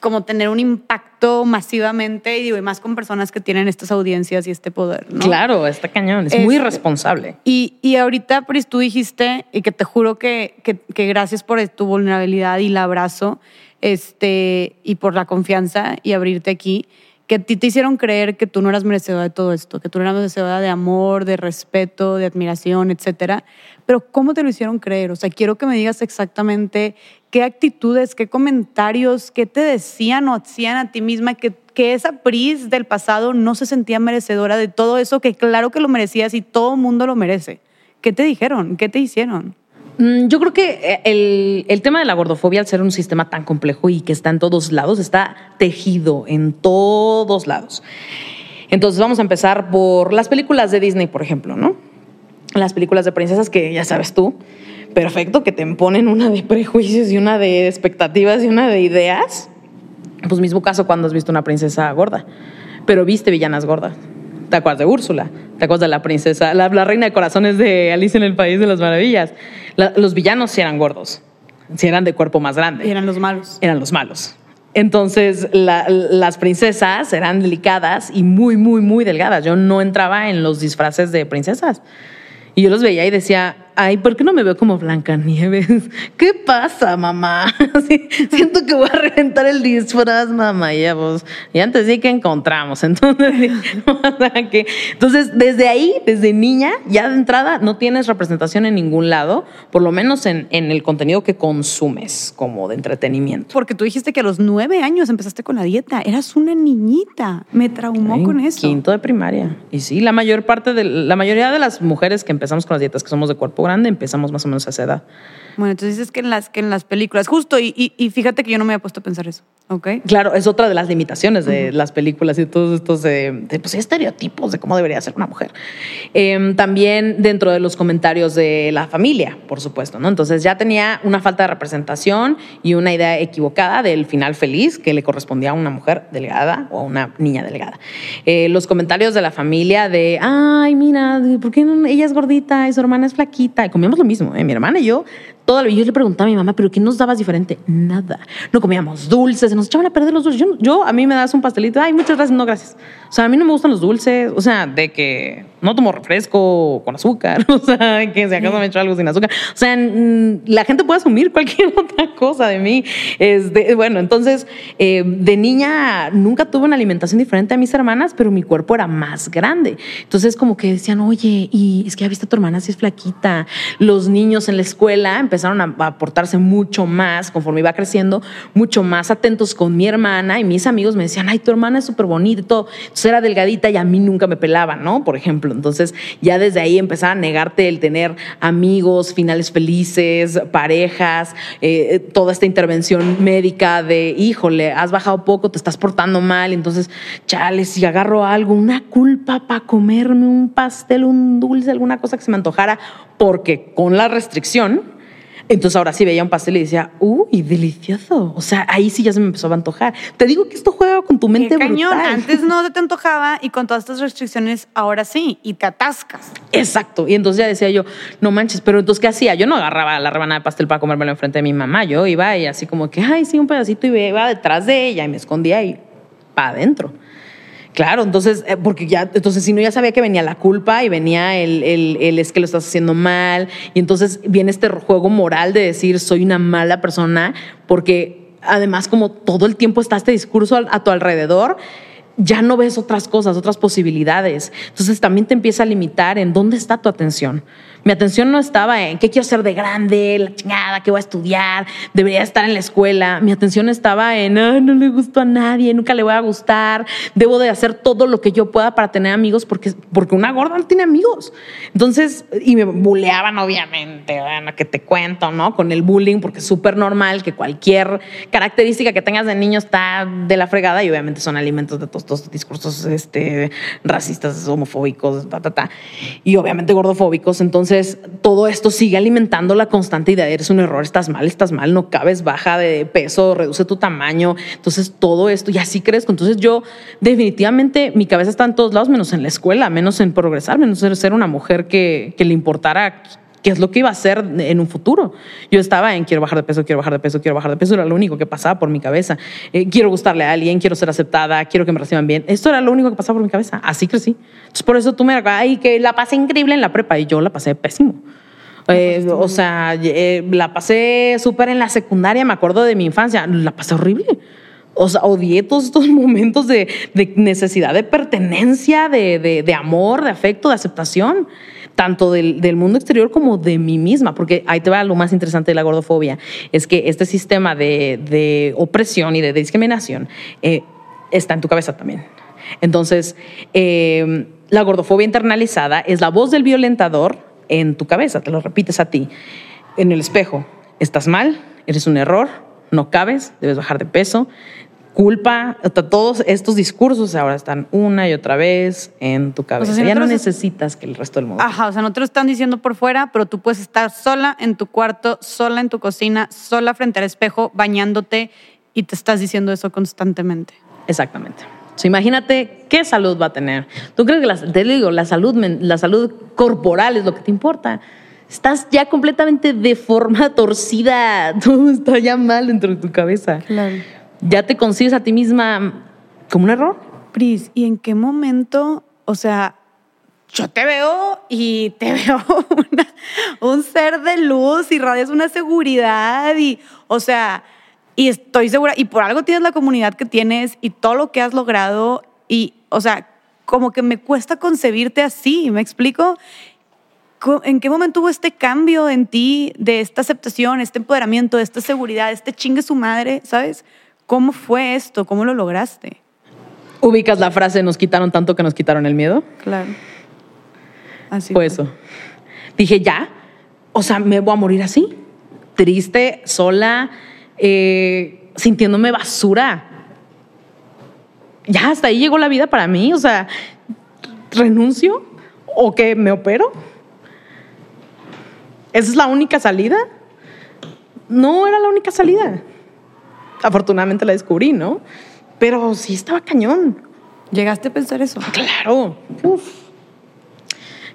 como tener un impacto masivamente y, digo, y más con personas que tienen estas audiencias y este poder, ¿no? Claro, está cañón, es, muy responsable. Y, y ahorita, Pris, tú dijiste, y que te juro que, que, que gracias por tu vulnerabilidad y el abrazo, este, y por la confianza y abrirte aquí, que ti te hicieron creer que tú no eras merecedora de todo esto, que tú no eras merecedora de amor, de respeto, de admiración, etcétera. Pero ¿cómo te lo hicieron creer? O sea, quiero que me digas exactamente qué actitudes, qué comentarios, qué te decían o hacían a ti misma que, que esa Pris del pasado no se sentía merecedora de todo eso, que claro que lo merecías y todo el mundo lo merece. ¿Qué te dijeron? ¿Qué te hicieron? Mm, yo creo que eh, el, tema de la gordofobia, al ser un sistema tan complejo y que está en todos lados, está tejido en todos lados. Entonces vamos a empezar por las películas de Disney, por ejemplo, ¿no? Las películas de princesas que ya sabes tú, perfecto, que te ponen una de prejuicios y una de expectativas y una de ideas. Pues mismo caso cuando has visto una princesa gorda, pero viste villanas gordas. ¿Te acuerdas de Úrsula? ¿Te acuerdas de la princesa, la, reina de corazones de Alicia en el País de las Maravillas? los villanos sí eran gordos, sí eran de cuerpo más grande. Y eran los malos. Eran los malos. Entonces, las princesas eran delicadas y muy, muy, muy delgadas. Yo no entraba en los disfraces de princesas. Y yo los veía y decía, ay, ¿por qué no me veo como Blancanieves? [laughs] ¿Qué pasa, mamá? [laughs] siento que voy a reventar el disfraz, mamá. Y ya, vos, y antes sí que encontramos. [laughs] Entonces, entonces, desde ahí, desde niña, ya de entrada, no tienes representación en ningún lado, por lo menos en, en el contenido que consumes como de entretenimiento. Porque tú dijiste que a los nueve años empezaste con la dieta. Eras una niñita. Me traumó con eso. Quinto de primaria. Y sí, la mayor parte de la mayoría de las mujeres que empezamos con las dietas, que somos de cuerpo grande, empezamos más o menos a esa edad. Bueno, entonces dices que en las, que en las películas, justo, y, y, fíjate que yo no me había puesto a pensar eso, ¿ok? Claro, es otra de las limitaciones de las películas y todos estos de, pues, estereotipos de cómo debería ser una mujer. Em, también dentro de los comentarios de la familia, por supuesto, ¿no? Entonces ya tenía una falta de representación y una idea equivocada del final feliz que le correspondía a una mujer delgada o a una niña delgada. Eh, los comentarios de la familia de, ay, mira, ¿por qué ella es gordita y su hermana es flaquita? Y comíamos lo mismo, ¿eh? mi hermana y yo yo le preguntaba a mi mamá, ¿pero qué nos dabas diferente? Nada. No comíamos dulces, se nos echaban a perder los dulces. Yo, a mí me das un pastelito, ay, muchas gracias, no, gracias. O sea, a mí no me gustan los dulces, o sea, de que no tomo refresco con azúcar, [laughs] o sea, que si acaso me echo algo sin azúcar. O sea, la gente puede asumir cualquier [laughs] otra cosa de mí. Este, bueno, entonces, eh, de niña nunca tuve una alimentación diferente a mis hermanas, pero mi cuerpo era más grande. Entonces, como que decían, oye, y es que ya viste a tu hermana si es flaquita. Los niños en la escuela empezaron a, portarse mucho más, conforme iba creciendo, mucho más atentos con mi hermana y mis amigos me decían, ay, tu hermana es súper bonita y todo. Entonces era delgadita y a mí nunca me pelaban, ¿no? Por ejemplo. Entonces ya desde ahí empezaba a negarte el tener amigos, finales felices, parejas, eh, toda esta intervención médica de, híjole, has bajado poco, te estás portando mal, entonces, chale, si agarro algo, una culpa para comerme un pastel, un dulce, alguna cosa que se me antojara, porque con la restricción, entonces ahora sí veía un pastel y decía, uy, delicioso. O sea, ahí sí ya se me empezó a antojar. Te digo que esto juega con tu mente Qué cañón. Antes no te [laughs] antojaba y con todas estas restricciones ahora sí y te atascas. Exacto. Y entonces ya decía yo, no manches, pero entonces ¿qué hacía? Yo no agarraba la rebanada de pastel para comérmelo enfrente de mi mamá. Yo iba y así como que, ay, sí, un pedacito y iba detrás de ella y me escondía y para adentro. Claro, entonces, eh, porque ya, entonces si no ya sabía que venía la culpa y venía el, el, es que lo estás haciendo mal, y entonces viene este juego moral de decir soy una mala persona, porque además como todo el tiempo está este discurso a, tu alrededor, ya no ves otras cosas, otras posibilidades. Entonces también te empieza a limitar en dónde está tu atención. Mi atención no estaba en qué quiero ser de grande, la chingada, qué voy a estudiar, debería estar en la escuela. Mi atención estaba en no le gusto a nadie, nunca le voy a gustar, debo de hacer todo lo que yo pueda para tener amigos porque, porque una gorda no tiene amigos. Entonces, y me buleaban obviamente, bueno, que te cuento, ¿no? Con el bullying, porque es súper normal que cualquier característica que tengas de niño está de la fregada y obviamente son alimentos de todos estos discursos este, racistas, homofóbicos, ta, ta, ta, y obviamente gordofóbicos. Entonces, entonces, todo esto sigue alimentando la constante idea de eres un error, estás mal, estás mal, no cabes, baja de peso, reduce tu tamaño. Entonces, todo esto, y así crezco. Entonces, yo definitivamente, mi cabeza está en todos lados, menos en la escuela, menos en progresar, menos en ser una mujer que, que le importara qué es lo que iba a hacer en un futuro. Yo estaba en quiero bajar de peso, quiero bajar de peso, quiero bajar de peso, era lo único que pasaba por mi cabeza. Eh, quiero gustarle a alguien, quiero ser aceptada, quiero que me reciban bien. Esto era lo único que pasaba por mi cabeza. Así crecí. Entonces, por eso tú me ay, que la pasé increíble en la prepa y yo la pasé pésimo. Eh, o sea, eh, la pasé súper en la secundaria, me acuerdo de mi infancia, la pasé horrible. O sea, odié todos estos [laughs] momentos de, de necesidad de pertenencia, de, de, de amor, de afecto, de aceptación tanto del, del, mundo exterior como de mí misma, porque ahí te va lo más interesante de la gordofobia, es que este sistema de, de opresión y de discriminación eh, está en tu cabeza también. Entonces, eh, la gordofobia internalizada es la voz del violentador en tu cabeza, te lo repites a ti, en el espejo, estás mal, eres un error, no cabes, debes bajar de peso, culpa, todos estos discursos ahora están una y otra vez en tu cabeza. ya no necesitas que el resto del mundo. Ajá, o sea, no te lo están diciendo por fuera, pero tú puedes estar sola en tu cuarto, sola en tu cocina, sola frente al espejo, bañándote y te estás diciendo eso constantemente. Exactamente. imagínate qué salud va a tener. ¿Tú crees que la, te digo, la salud, la salud corporal es lo que te importa? Estás ya completamente de forma torcida, [laughs] todo está ya mal dentro de tu cabeza. Claro ya te concibes a ti misma como un error. Pris, ¿y en qué momento, o sea, yo te veo y te [laughs] veo un ser de luz y radias una seguridad y, o sea, y estoy segura, y por algo tienes la comunidad que tienes y todo lo que has logrado y, o sea, como que me cuesta concebirte así, ¿me explico? ¿En qué momento hubo este cambio en ti de esta aceptación, este empoderamiento, de esta seguridad, este chingue su madre, ¿sabes? ¿Cómo fue esto? ¿Cómo lo lograste? ¿Ubicas la frase, nos quitaron tanto que nos quitaron el miedo? Claro. Así fue, eso. Dije, ya, o sea, me voy a morir así, triste, sola, eh, sintiéndome basura. Ya, hasta ahí llegó la vida para mí, o sea, renuncio o que me opero. ¿Esa es la única salida? No era la única salida afortunadamente la descubrí, ¿no? Pero sí estaba cañón. ¿Llegaste a pensar eso? Claro.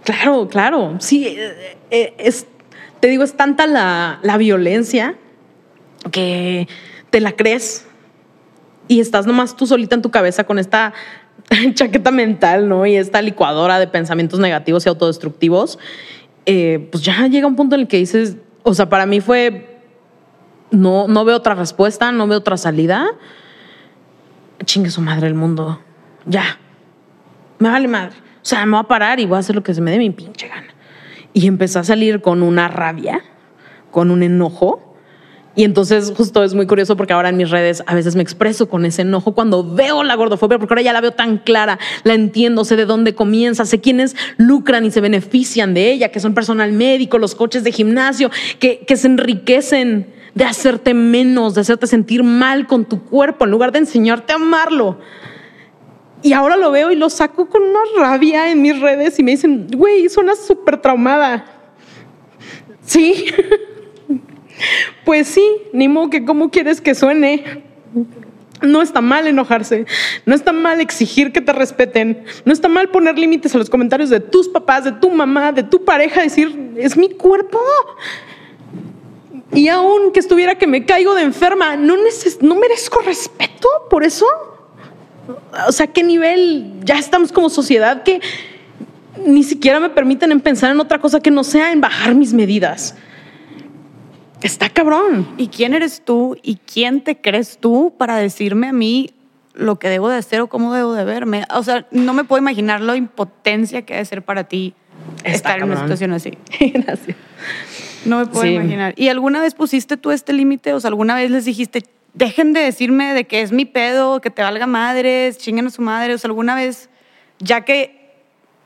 Claro, claro. Sí, eh, eh, es, te digo, es tanta la, la violencia que te la crees y estás nomás tú solita en tu cabeza con esta [laughs] chaqueta mental, ¿no? Y esta licuadora de pensamientos negativos y autodestructivos, eh, pues ya llega un punto en el que dices, o sea, para mí fue no, no veo otra respuesta, no veo otra salida. Chingue su madre el mundo. Ya. Me vale madre. O sea, me voy a parar y voy a hacer lo que se me dé mi pinche gana. Y empecé a salir con una rabia, con un enojo. Y entonces justo es muy curioso porque ahora en mis redes a veces me expreso con ese enojo cuando veo la gordofobia, porque ahora ya la veo tan clara, la entiendo, sé de dónde comienza, sé quiénes lucran y se benefician de ella, que son personal médico, los coches de gimnasio, que, que se enriquecen de hacerte menos, de hacerte sentir mal con tu cuerpo, en lugar de enseñarte a amarlo. Y ahora lo veo y lo saco con una rabia en mis redes y me dicen, güey, suenas súper traumada. Sí. [laughs] pues sí, ni modo que cómo quieres que suene. No está mal enojarse, no está mal exigir que te respeten, no está mal poner límites a los comentarios de tus papás, de tu mamá, de tu pareja, decir, es mi cuerpo, y aún que estuviera que me caigo de enferma, ¿no, no merezco respeto por eso? O sea, ¿qué nivel ya estamos como sociedad que ni siquiera me permiten pensar en otra cosa que no sea en bajar mis medidas? Está cabrón. ¿Y quién eres tú y quién te crees tú para decirme a mí lo que debo de hacer o cómo debo de verme. O sea, no me puedo imaginar la impotencia que debe ser para ti estar en una situación así. [laughs] Gracias. No me puedo imaginar. ¿Y alguna vez pusiste tú este límite? O sea, alguna vez les dijiste, dejen de decirme de que es mi pedo, que te valga madres, chinguen a su madre. O sea, alguna vez, ya que,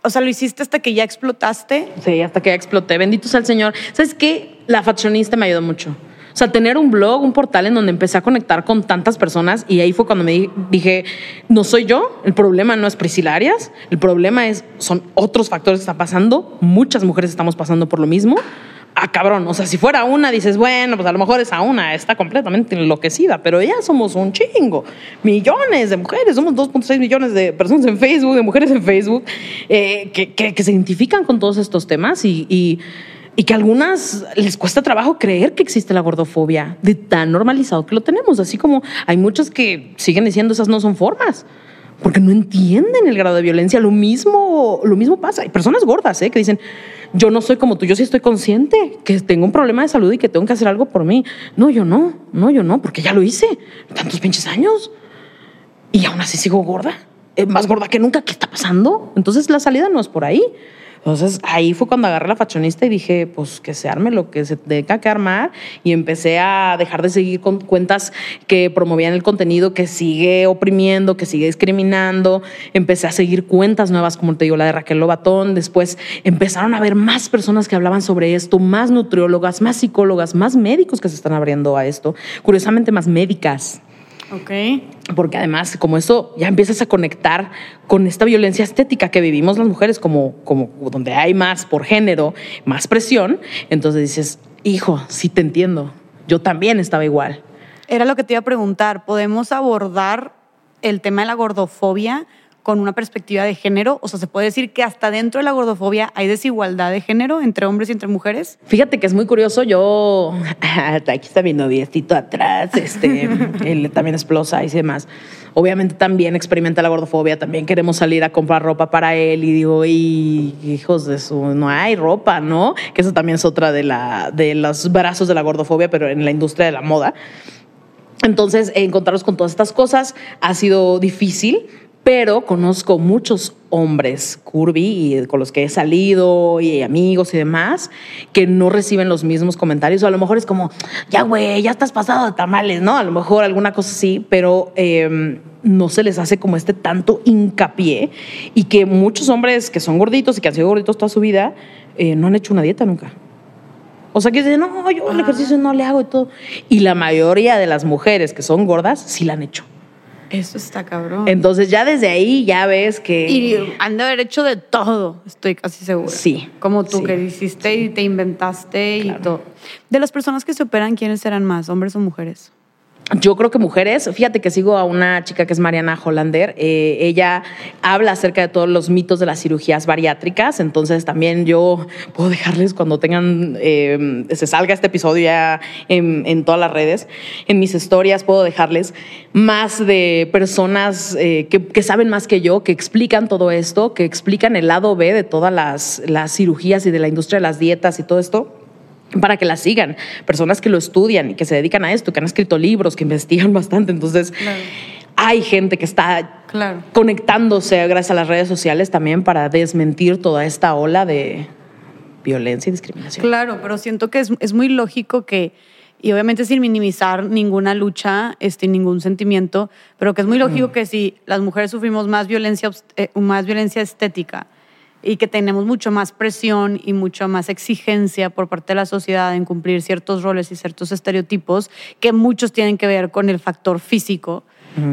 o sea, lo hiciste hasta que ya explotaste. Sí, hasta que ya exploté. Bendito sea el Señor. ¿Sabes qué? La faccionista me ayudó mucho. O sea, tener un blog, un portal en donde empecé a conectar con tantas personas y ahí fue cuando me dije, no soy yo, el problema no es Priscila Arias, el problema es, son otros factores que están pasando, muchas mujeres estamos pasando por lo mismo ah, cabrón, o sea, si fuera una, dices, bueno, pues a lo mejor esa una está completamente enloquecida, pero ya somos un chingo, millones de mujeres, somos 2.6 millones de personas en Facebook, de mujeres en Facebook, eh, que, que, se identifican con todos estos temas y, y, que a algunas les cuesta trabajo creer que existe la gordofobia, de tan normalizado que lo tenemos, así como hay muchas que siguen diciendo esas no son formas porque no entienden el grado de violencia. Lo mismo, lo mismo pasa. Hay personas gordas ¿eh? que dicen, yo no soy como tú, yo sí estoy consciente que tengo un problema de salud y que tengo que hacer algo por mí. No, yo no, no, yo no, porque ya lo hice tantos pinches años. Y aún así sigo gorda, más gorda que nunca. ¿Qué está pasando? Entonces la salida no es por ahí. Entonces ahí fue cuando agarré la fashionista y dije, pues que se arme lo que se tenga que armar y empecé a dejar de seguir con cuentas que promovían el contenido que sigue oprimiendo, que sigue discriminando. Empecé a seguir cuentas nuevas, como te digo, la de Raquel Lobatón. Después empezaron a haber más personas que hablaban sobre esto, más nutriólogas, más psicólogas, más médicos que se están abriendo a esto. Curiosamente, más médicas. Ok. Porque además, como eso, ya empiezas a conectar con esta violencia estética que vivimos las mujeres, como, como donde hay más por género, más presión, entonces dices, hijo, sí te entiendo, yo también estaba igual. Era lo que te iba a preguntar, ¿podemos abordar el tema de la gordofobia con una perspectiva de género? O sea, ¿se puede decir que hasta dentro de la gordofobia hay desigualdad de género entre hombres y entre mujeres? Fíjate que es muy curioso. Yo, [laughs] aquí está mi noviecito atrás, este, [laughs] él también es plus y demás. Obviamente también experimenta la gordofobia, también queremos salir a comprar ropa para él y digo, y hijos de su, no hay ropa, ¿no? Que eso también es otra de, la, de los brazos de la gordofobia, pero en la industria de la moda. Entonces, encontrarnos con todas estas cosas ha sido difícil, pero conozco muchos hombres curvy y con los que he salido y amigos y demás que no reciben los mismos comentarios o a lo mejor es como ya güey ya estás pasado de tamales no a lo mejor alguna cosa sí pero em, no se les hace como este tanto hincapié y que muchos hombres que son gorditos y que han sido gorditos toda su vida eh, no han hecho una dieta nunca o sea, que dicen, no, yo el ejercicio no le hago y todo. Y la mayoría de las mujeres que son gordas sí la han hecho. Eso está cabrón. Entonces ya desde ahí ya ves que... Y han de haber hecho de todo, estoy casi segura. Sí. Como tú que hiciste y te inventaste y todo. De las personas que se operan, ¿quiénes serán más, hombres o mujeres? Yo creo que mujeres, fíjate que sigo a una chica que es Mariana Hollander, eh, ella habla acerca de todos los mitos de las cirugías bariátricas, entonces también yo puedo dejarles cuando tengan, eh, se salga este episodio ya en, todas las redes, en mis historias puedo dejarles más de personas eh, que, saben más que yo, que explican todo esto, que explican el lado B de todas las cirugías y de la industria de las dietas y todo esto para que la sigan, personas que lo estudian y que se dedican a esto, que han escrito libros, que investigan bastante. Entonces, hay gente que está conectándose gracias a las redes sociales también para desmentir toda esta ola de violencia y discriminación. Claro, pero siento que es, muy lógico que, y obviamente sin minimizar ninguna lucha, este, ningún sentimiento, pero que es muy lógico que si las mujeres sufrimos más violencia, eh, más violencia estética, y que tenemos mucho más presión y mucho más exigencia por parte de la sociedad en cumplir ciertos roles y ciertos estereotipos que muchos tienen que ver con el factor físico.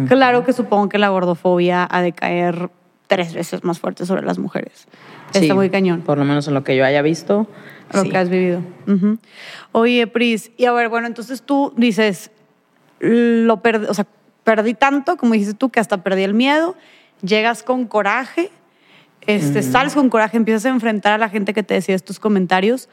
Claro que supongo que la gordofobia ha de caer tres veces más fuerte sobre las mujeres. Está muy cañón. Por lo menos en lo que yo haya visto. Lo que has vivido. Oye, Pris, y a ver, bueno, entonces tú dices, lo perdí, o sea, perdí tanto, como dijiste tú, que hasta perdí el miedo, llegas con coraje este, Sales con coraje, empiezas a enfrentar a la gente que te decía estos comentarios,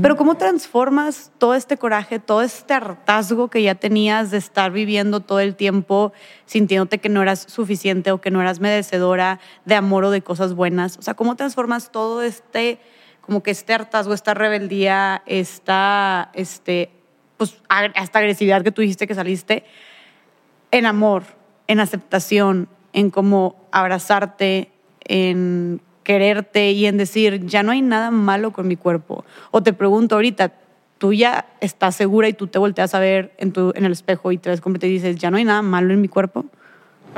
pero ¿cómo transformas todo este coraje, todo este hartazgo que ya tenías de estar viviendo todo el tiempo sintiéndote que no eras suficiente o que no eras merecedora de amor o de cosas buenas? O sea, ¿cómo transformas todo este, como que este hartazgo, esta rebeldía, esta, este, pues, esta agresividad que tú dijiste que saliste en amor? en aceptación, en cómo abrazarte, en quererte y en decir, ya no hay nada malo con mi cuerpo. O te pregunto ahorita, tú ya estás segura y tú te volteas a ver en, tu, en el espejo y te ves como y dices, ya no hay nada malo en mi cuerpo.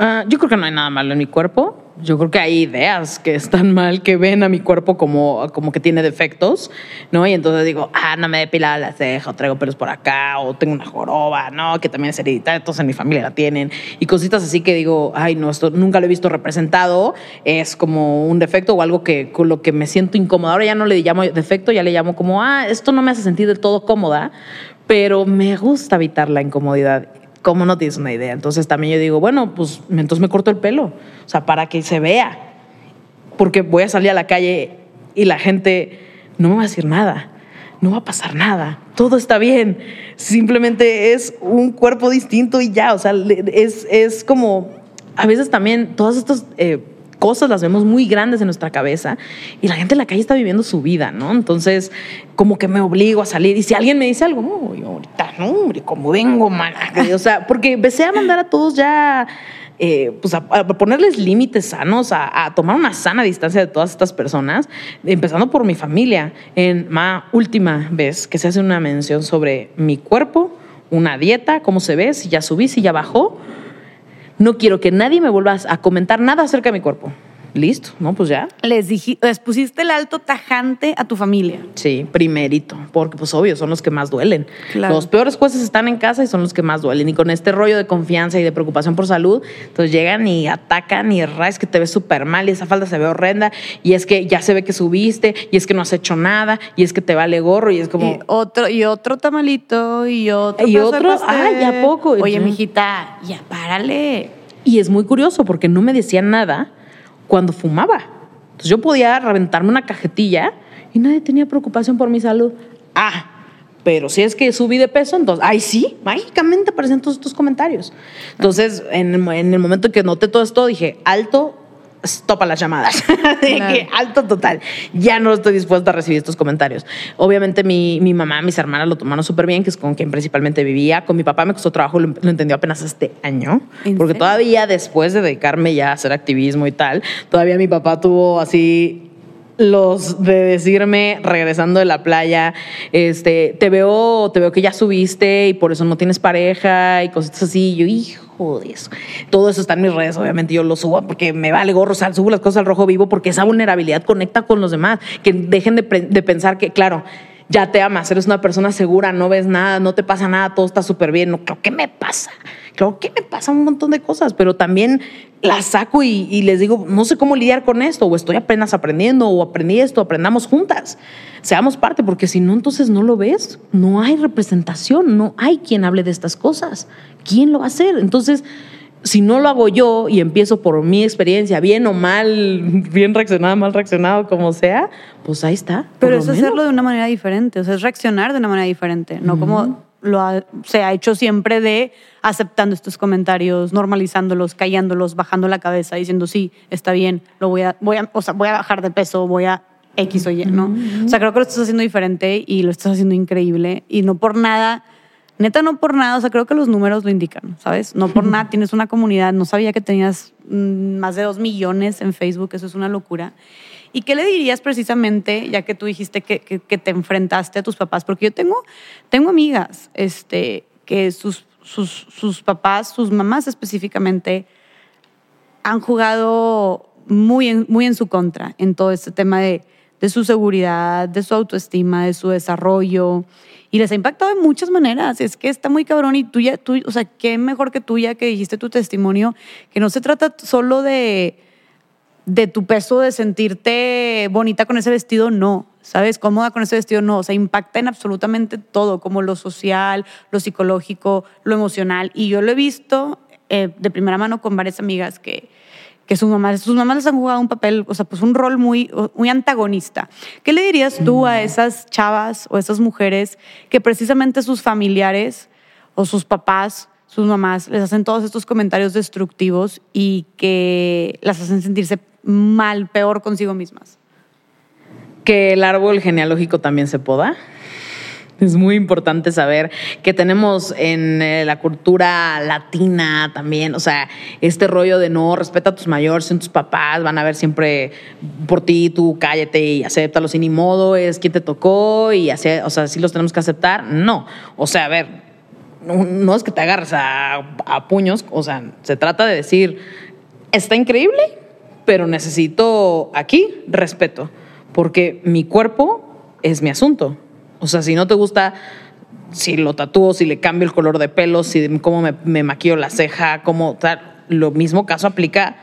Ah, yo creo que no hay nada malo en mi cuerpo. Yo creo que hay ideas que están mal, que ven a mi cuerpo como, como que tiene defectos, ¿no? Y entonces digo, ah, no me he depilado la ceja, o traigo pelos por acá, o tengo una joroba, ¿no? Que también es hereditaria, todos en mi familia la tienen. Y cositas así que digo, ay, no, esto nunca lo he visto representado, es como un defecto o algo que con lo que me siento incómoda. Ahora ya no le llamo defecto, ya le llamo como, ah, esto no me hace sentir del todo cómoda, pero me gusta evitar la incomodidad. ¿Cómo no tienes una idea? Entonces también yo digo, bueno, pues entonces me corto el pelo, o sea, para que se vea, porque voy a salir a la calle y la gente no me va a decir nada, no va a pasar nada, todo está bien, simplemente es un cuerpo distinto y ya, o sea, es, es como, a veces también todas estas... Eh, cosas las vemos muy grandes en nuestra cabeza y la gente en la calle está viviendo su vida, ¿no? Entonces, como que me obligo a salir y si alguien me dice algo, no, yo ahorita, no, hombre, como vengo, man. O sea, porque empecé a mandar a todos ya... Eh, pues a, ponerles límites sanos, a, tomar una sana distancia de todas estas personas, empezando por mi familia. En ma última vez que se hace una mención sobre mi cuerpo, una dieta, cómo se ve, si ya subí, si ya bajó, no quiero que nadie me vuelva a comentar nada acerca de mi cuerpo. Listo, ¿no? Pues ya. Les, dije, les pusiste el alto tajante a tu familia. Sí, primerito, porque pues obvio, son los que más duelen. Los peores jueces están en casa y son los que más duelen. Y con este rollo de confianza y de preocupación por salud, entonces llegan y atacan y es que te ves súper mal y esa falda se ve horrenda y es que ya se ve que subiste y es que no has hecho nada y es que te vale gorro y es como... Y otro, y otro tamalito y otro... Y otro, ah, ya poco. Oye, mijita, ya párale. Y es muy curioso porque no me decían nada cuando fumaba. Entonces yo podía reventarme una cajetilla y nadie tenía preocupación por mi salud. Ah, pero si es que subí de peso, entonces, ay, sí, mágicamente aparecen todos estos comentarios. Entonces, en, el momento en que noté todo esto, dije, alto, topa las llamadas. [laughs] alto total. Ya no estoy dispuesta a recibir estos comentarios. Obviamente mi, mi mamá, mis hermanas lo tomaron súper bien, que es con quien principalmente vivía. Con mi papá me costó trabajo, lo, entendió apenas este año. Porque todavía después de dedicarme ya a hacer activismo y tal, todavía mi papá tuvo así los de decirme regresando de la playa, este, te veo, te veo que ya subiste y por eso no tienes pareja y cosas así. yo, hijo de eso. Todo eso está en mis redes, obviamente yo lo subo porque me vale gorro, subo las cosas al rojo vivo porque esa vulnerabilidad conecta con los demás, que dejen de, de pensar que, claro, ya te amas, eres una persona segura, no ves nada, no te pasa nada, todo está súper bien. No, creo que me pasa. Creo que me pasa un montón de cosas, pero también las saco y, les digo, no sé cómo lidiar con esto, o estoy apenas aprendiendo, o aprendí esto, aprendamos juntas, seamos parte, porque si no, entonces no lo ves, no hay representación, no hay quien hable de estas cosas. ¿Quién lo va a hacer? Entonces, si no lo hago yo y empiezo por mi experiencia, bien o mal, [laughs] bien reaccionado, mal reaccionado, como sea, pues ahí está. Pero es hacerlo de una manera diferente, o sea, es reaccionar de una manera diferente, no como lo se ha hecho siempre de aceptando estos comentarios, normalizándolos, callándolos, bajando la cabeza, diciendo sí, está bien, lo voy a, voy a, o sea, voy a bajar de peso, voy a X o Y, ¿no? O sea, creo que lo estás haciendo diferente y lo estás haciendo increíble y no por nada Neta, no por nada, o sea, creo que los números lo indican, ¿sabes? No por nada [laughs] tienes una comunidad, no sabía que tenías mm, más de dos millones en Facebook, eso es una locura. ¿Y qué le dirías precisamente, ya que tú dijiste que, que, te enfrentaste a tus papás? Porque yo tengo, tengo amigas este, que sus, sus, sus papás, sus mamás específicamente, han jugado muy en, muy en su contra en todo este tema de, de su seguridad, de su autoestima, de su desarrollo y les ha impactado de muchas maneras. Es que está muy cabrón y tú ya, tú, o sea, qué mejor que tú ya que dijiste tu testimonio, que no se trata solo de, de tu peso, de sentirte bonita con ese vestido, no. ¿Sabes? Cómoda con ese vestido, no. O sea, impacta en absolutamente todo, como lo social, lo psicológico, lo emocional. Y yo lo he visto eh, de primera mano con varias amigas que, que sus mamás, sus mamás les han jugado un papel, o sea, pues un rol muy, muy antagonista. ¿Qué le dirías tú a esas chavas o esas mujeres que precisamente sus familiares o sus papás, sus mamás, les hacen todos estos comentarios destructivos y que las hacen sentirse mal, peor consigo mismas? Que el árbol genealógico también se poda Es muy importante saber que tenemos en eh, la cultura latina también, o sea, este rollo de no, respeta a tus mayores, son tus papás, van a ver siempre por ti, tú cállate y acéptalos, y ni modo, es quien te tocó y así, o sea, sí los tenemos que aceptar. No, o sea, a ver, no, es que te agarres a, a puños, o sea, se trata de decir, está increíble, pero necesito aquí respeto, porque mi cuerpo es mi asunto o sea, si no te gusta, si lo tatúo, si le cambio el color de pelo, si cómo me, maquillo la ceja, cómo tal. Lo mismo caso aplica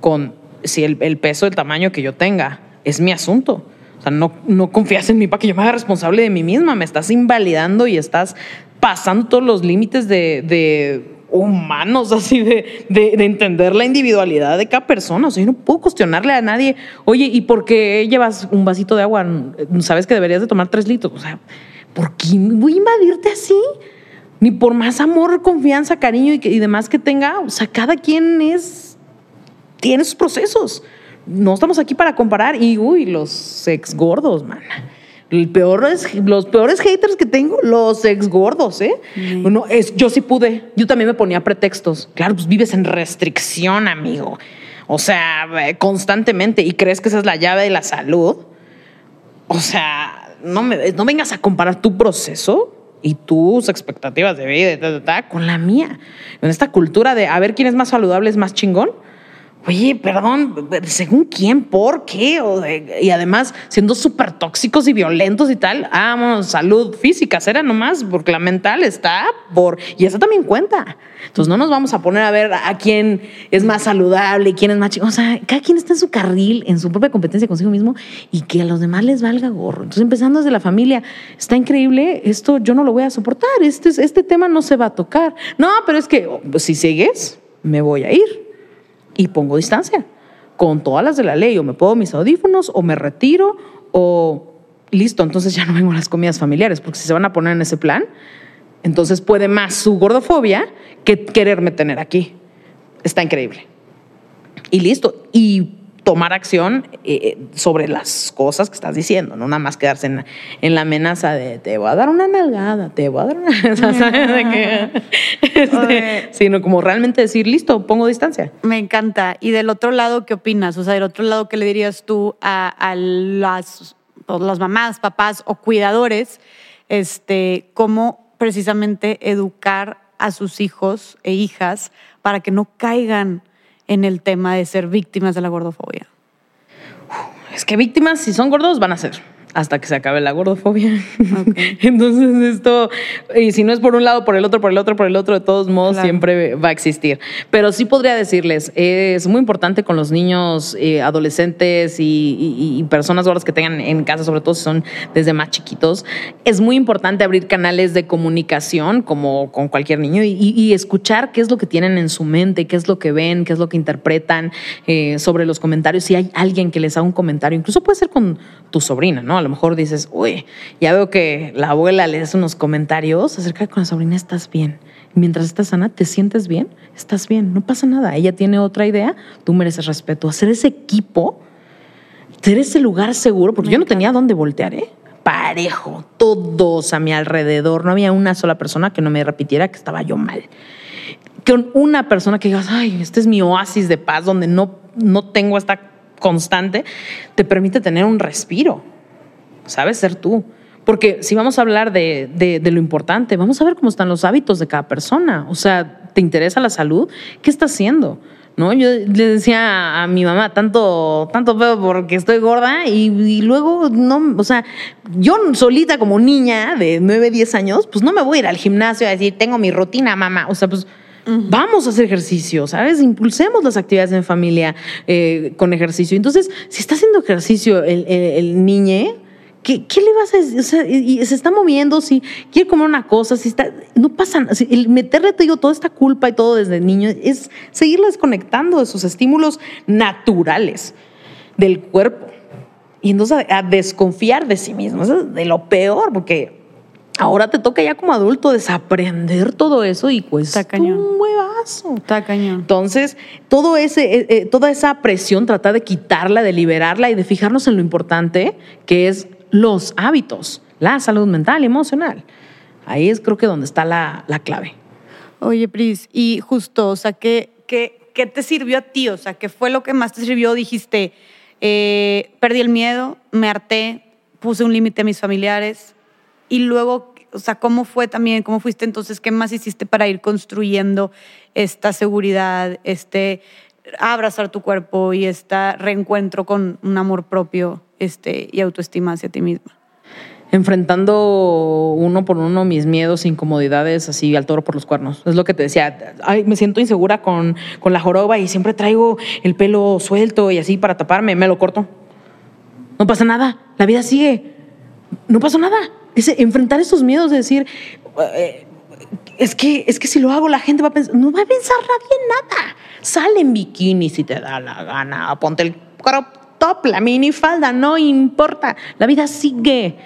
con si el, el, peso, el tamaño que yo tenga. Es mi asunto. O sea, no, no confías en mí para que yo me haga responsable de mí misma. Me estás invalidando y estás pasando todos los límites de, de humanos, [laughs] así de, de, de, entender la individualidad de cada persona. O sea, yo no puedo cuestionarle a nadie, oye, ¿y por qué llevas un vasito de agua? Sabes que deberías de tomar tres litros. O sea, ¿por qué voy a invadirte así? Ni por más amor, confianza, cariño y, y demás que tenga. O sea, cada quien es, tiene sus procesos. No estamos aquí para comparar. Y, uy, los ex gordos, man el peor es, los peores haters que tengo, los ex gordos, ¿eh? Bueno, es, yo sí pude. Yo también me ponía pretextos. Claro, pues vives en restricción, amigo. O sea, eh, constantemente. ¿Y crees que esa es la llave de la salud? O sea, no, me, no vengas a comparar tu proceso y tus expectativas de vida con la mía. En esta cultura de a ver quién es más saludable, es más chingón Oye, perdón, ¿según quién? ¿Por qué? y además, siendo súper tóxicos y violentos y tal, ah, bueno, salud física, será nomás, porque la mental está por. Y eso también cuenta. Entonces, no nos vamos a poner a ver a quién es más saludable y quién es más chico. O sea, cada quien está en su carril, en su propia competencia consigo mismo y que a los demás les valga gorro. Entonces, empezando desde la familia, está increíble, esto yo no lo voy a soportar, este, este tema no se va a tocar. No, pero es que oh, si sigues, me voy a ir y pongo distancia con todas las de la ley. O me pongo mis audífonos, o me retiro, o listo, entonces ya no vengo a las comidas familiares, porque si se van a poner en ese plan, entonces puede más su gordofobia que quererme tener aquí. Está increíble. Y listo. Y tomar acción eh, sobre las cosas que estás diciendo, no nada más quedarse en, en, la amenaza de te voy a dar una nalgada, te voy a dar una... [laughs] [laughs] este, sino como realmente decir, listo, pongo distancia. Me encanta. Y del otro lado, ¿qué opinas? O sea, del otro lado, ¿qué le dirías tú a, a las, pues, las mamás, papás o cuidadores? Este, ¿Cómo precisamente educar a sus hijos e hijas para que no caigan en el tema de ser víctimas de la gordofobia? Es que víctimas, si son gordos, van a ser hasta que se acabe la gordofobia. [laughs] Entonces esto, y si no es por un lado, por el otro, por el otro, por el otro, de todos modos siempre va a existir. Pero sí podría decirles, es muy importante con los niños, eh, adolescentes y, personas gordas que tengan en casa, sobre todo si son desde más chiquitos, es muy importante abrir canales de comunicación como con cualquier niño y, escuchar qué es lo que tienen en su mente, qué es lo que ven, qué es lo que interpretan eh, sobre los comentarios. Si hay alguien que les haga un comentario, incluso puede ser con tu sobrina, ¿no? A lo mejor dices, uy, ya veo que la abuela le hace unos comentarios acerca de con la sobrina estás bien. mientras estás sana, te sientes bien, estás bien, no pasa nada. Ella tiene otra idea, tú mereces respeto. Hacer ese equipo, ser ese lugar seguro, porque yo no tenía dónde voltear, ¿eh? Parejo, todos a mi alrededor, no había una sola persona que no me repitiera que estaba yo mal. Con una persona que digas, ay, este es mi oasis de paz donde no, no tengo esta constante, te permite tener un respiro, ¿sabes? Ser tú. Porque si vamos a hablar de, de, lo importante, vamos a ver cómo están los hábitos de cada persona. O sea, ¿te interesa la salud? ¿Qué está haciendo? ¿No? Yo le decía a mi mamá, tanto, tanto pedo porque estoy gorda y, luego no, o sea, yo solita como niña de 9, 10 años, pues no me voy a ir al gimnasio a decir, tengo mi rutina, mamá. O sea, pues Vamos a hacer ejercicio, ¿sabes? Impulsemos las actividades en familia eh, con ejercicio. Entonces, si está haciendo ejercicio el, el, niñe, ¿Qué, ¿qué, le vas a decir? O sea, y, se está moviendo, si quiere comer una cosa, si está, no pasa nada. El meterle, te digo, toda esta culpa y todo desde niño es seguirla desconectando de sus estímulos naturales del cuerpo. Y entonces a, desconfiar de sí mismo, eso es de lo peor, porque Ahora te toca ya como adulto desaprender todo eso y cuesta cañón. un huevazo. Está cañón. Entonces, todo ese, eh, eh, toda esa presión, tratar de quitarla, de liberarla y de fijarnos en lo importante que es los hábitos la salud mental y emocional. Ahí es creo que donde está la, la clave. Oye, Pris, y justo, o sea, ¿qué, qué, qué te sirvió a ti? O sea, ¿qué fue lo que más te sirvió? Dijiste, eh, perdí el miedo, me harté, puse un límite a mis familiares y luego, o sea, ¿cómo fue también? ¿Cómo fuiste entonces? ¿Qué más hiciste para ir construyendo esta seguridad, este abrazar tu cuerpo y este reencuentro con un amor propio este, y autoestima hacia ti misma? enfrentando uno por uno mis miedos, incomodidades, así al toro por los cuernos. Es lo que te decía. Ay, me siento insegura con, con la joroba y siempre traigo el pelo suelto y así para taparme. Me lo corto. No pasa nada. La vida sigue. No pasó nada. Ese, enfrentar esos miedos de decir, eh, es, que, es que si lo hago la gente va a pensar, no va a pensar nadie nada. Sale en bikini si te da la gana. Ponte el crop top, la minifalda, no importa. La vida sigue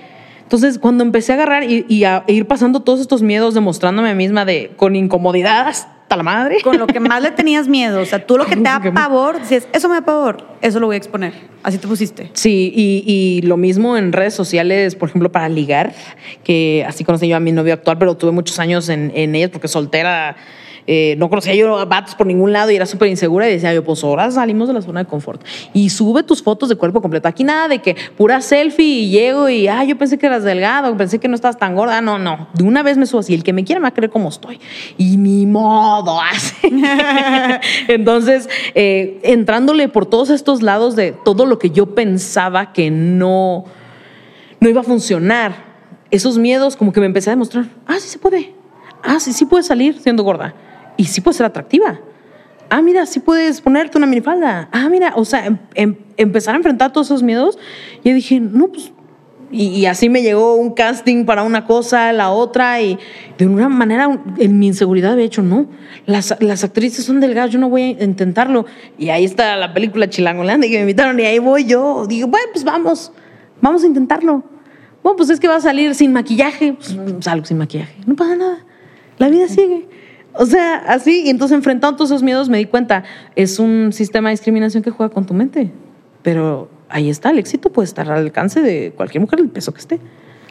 entonces, cuando empecé a agarrar y, a ir pasando todos estos miedos, demostrándome a mí misma de con incomodidad hasta la madre. Con lo que más le tenías miedo. O sea, tú lo [laughs] que te da pavor, dices, eso me da pavor, eso lo voy a exponer. Así te pusiste. Sí, y, lo mismo en redes sociales, por ejemplo, para ligar, que así conocí yo a mi novio actual, pero tuve muchos años en, en ellas porque soltera eh, no conocía yo a vatos por ningún lado y era súper insegura y decía yo, pues ahora salimos de la zona de confort. Y sube tus fotos de cuerpo completo. Aquí nada de que pura selfie y llego y, ah, yo pensé que eras delgado, pensé que no estabas tan gorda. No, no. De una vez me subo así. El que me quiera me va a creer como estoy. Y mi modo [laughs] así. Entonces, eh, entrándole por todos estos lados de todo lo que yo pensaba que no, no iba a funcionar, esos miedos como que me empecé a demostrar, ah, sí se puede. Ah, sí, sí puede salir siendo gorda y sí puede ser atractiva. Ah, mira, sí puedes ponerte una minifalda. Ah, mira, o sea, em, em, empezar a enfrentar todos esos miedos. Y dije, no, pues. Y, así me llegó un casting para una cosa, la otra, y de una manera, en mi inseguridad había hecho, no, las, las actrices son delgadas, yo no voy a intentarlo. Y ahí está la película Chilangolanda que me invitaron, y ahí voy yo. Digo, bueno, pues vamos, vamos a intentarlo. Bueno, pues es que va a salir sin maquillaje. Pues salgo sin maquillaje. No pasa nada. La vida sigue. O sea, así, y entonces enfrentando todos esos miedos me di cuenta, es un sistema de discriminación que juega con tu mente, pero ahí está, el éxito puede estar al alcance de cualquier mujer, el peso que esté.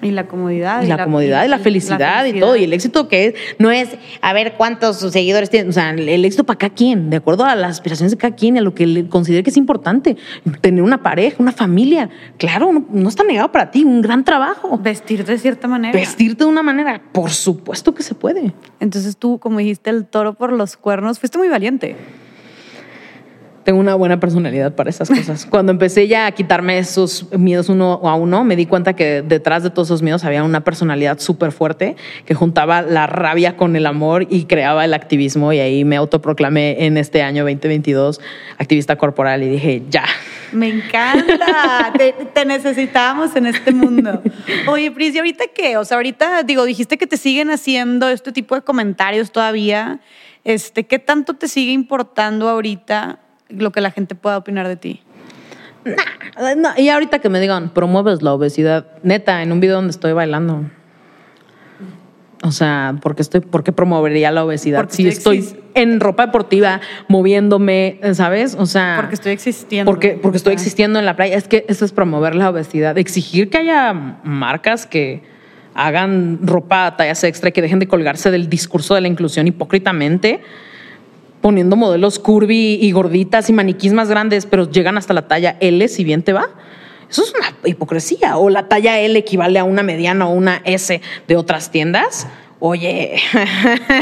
Y la comodidad. Y, la, comodidad y la felicidad, y todo. Y el éxito que es, no es a ver cuántos seguidores tienen. O sea, el éxito para cada quien, de acuerdo a las aspiraciones de cada quien a lo que le considere que es importante. Tener una pareja, una familia. Claro, no, está negado para ti. Un gran trabajo. Vestirte de cierta manera. Vestirte de una manera. Por supuesto que se puede. Entonces tú, como dijiste, el toro por los cuernos, fuiste muy valiente tengo una buena personalidad para esas cosas. [laughs] Cuando empecé ya a quitarme esos miedos uno a uno, me di cuenta que detrás de todos esos miedos había una personalidad súper fuerte que juntaba la rabia con el amor y creaba el activismo. Y ahí me autoproclamé en este año 2022 activista corporal y dije, ya. Me encanta, [laughs] te, te, necesitábamos en este mundo. Oye, Pris, ¿y ahorita qué? O sea, ahorita, digo, dijiste que te siguen haciendo este tipo de comentarios todavía. Este, ¿Qué tanto te sigue importando ahorita lo que la gente pueda opinar de ti. y ahorita que me digan, promueves la obesidad, neta, en un video donde estoy bailando. O sea, ¿por qué, estoy, ¿por qué promovería la obesidad? si estoy en ropa deportiva, moviéndome, ¿sabes? O sea. Porque estoy existiendo. Porque, porque estoy existiendo en la playa. Es que eso es promover la obesidad. Exigir que haya marcas que hagan ropa tallas extra y que dejen de colgarse del discurso de la inclusión hipócritamente poniendo modelos curvy y gorditas y maniquís más grandes, pero llegan hasta la talla L si bien te va. Eso es una hipocresía. O la talla L equivale a una mediana o una S de otras tiendas. Oye,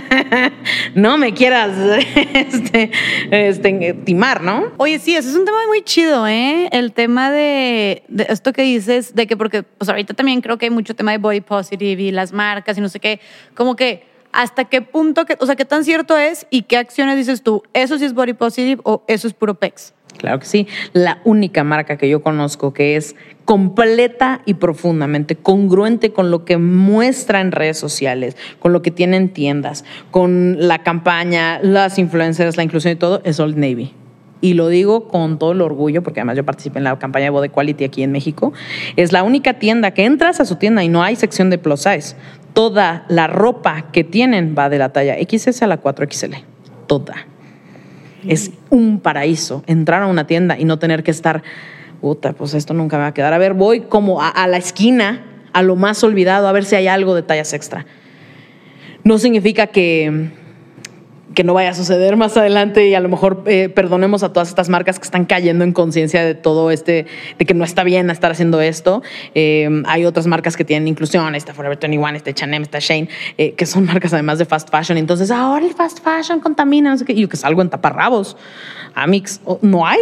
[laughs] no me quieras [laughs] este, este, timar, ¿no? Oye, sí, ese es un tema muy chido, ¿eh? El tema de, de, esto que dices, de que porque, pues ahorita también creo que hay mucho tema de body positive y las marcas y no sé qué, como que hasta qué punto, o sea, qué tan cierto es y qué acciones dices tú, eso sí es body positive o eso es puro pex. Claro que sí. La única marca que yo conozco que es completa y profundamente congruente con lo que muestra en redes sociales, con lo que tiene en tiendas, con la campaña, las influencers, la inclusión y todo, es Old Navy. Y lo digo con todo el orgullo, porque además yo participé en la campaña de Body Quality aquí en México. Es la única tienda que entras a su tienda y no hay sección de plus size toda la ropa que tienen va de la talla XS a la 4XL. Toda. Es un paraíso entrar a una tienda y no tener que estar, puta, pues esto nunca va a quedar. A ver, voy como a, la esquina a lo más olvidado, a ver si hay algo de tallas extra. No significa que que no vaya a suceder más adelante y a lo mejor eh, perdonemos a todas estas marcas que están cayendo en conciencia de todo este, de que no está bien estar haciendo esto. Eh, hay otras marcas que tienen inclusión, está Forever 21, está Chanel, está Shane, eh, que son [laughs] marcas además de fast fashion. Entonces, ahora el fast fashion contamina, no sé qué, yo que salgo en taparrabos. Amix, no hay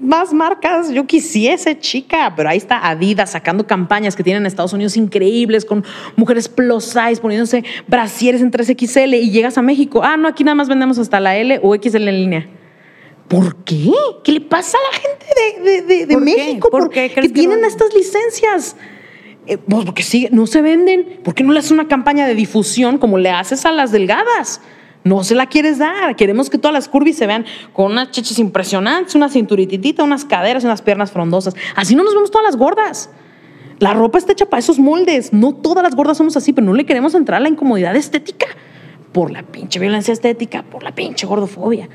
más marcas. Yo quisiese, chica, pero ahí está Adidas sacando campañas que tienen en Estados Unidos increíbles con mujeres plus size poniéndose brasieres en 3XL y llegas a México. Ah, no, aquí nada más vendemos hasta la L o XL en línea. ¿Por qué? ¿Qué le pasa a la gente de, de, México? ¿Por, qué? que tienen estas licencias? Eh, pues porque sí, no se venden. ¿Por qué no le haces una campaña de difusión como le haces a las delgadas? No se la quieres dar. Queremos que todas las curvis se vean con unas chichis impresionantes, una cinturititita, unas caderas y unas piernas frondosas. Así no nos vemos todas las gordas. La ropa está hecha para esos moldes. No todas las gordas somos así, pero no le queremos entrar a la incomodidad estética por la pinche violencia estética, por la pinche gordofobia.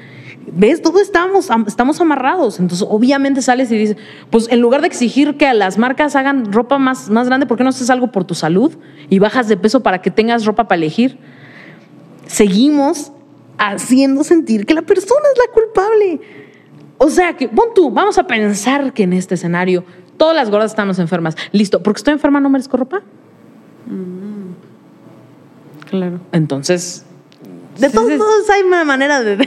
¿Ves? Todos estamos, estamos amarrados. Entonces, obviamente sales y dices, pues en lugar de exigir que las marcas hagan ropa más, más grande, ¿por qué no haces algo por tu salud y bajas de peso para que tengas ropa para elegir? seguimos haciendo sentir que la persona es la culpable. O sea que, pon tú, vamos a pensar que en este escenario todas las gordas estamos enfermas. Listo, porque estoy enferma no merezco ropa. Mm. Claro. Entonces, de todos modos hay una manera de,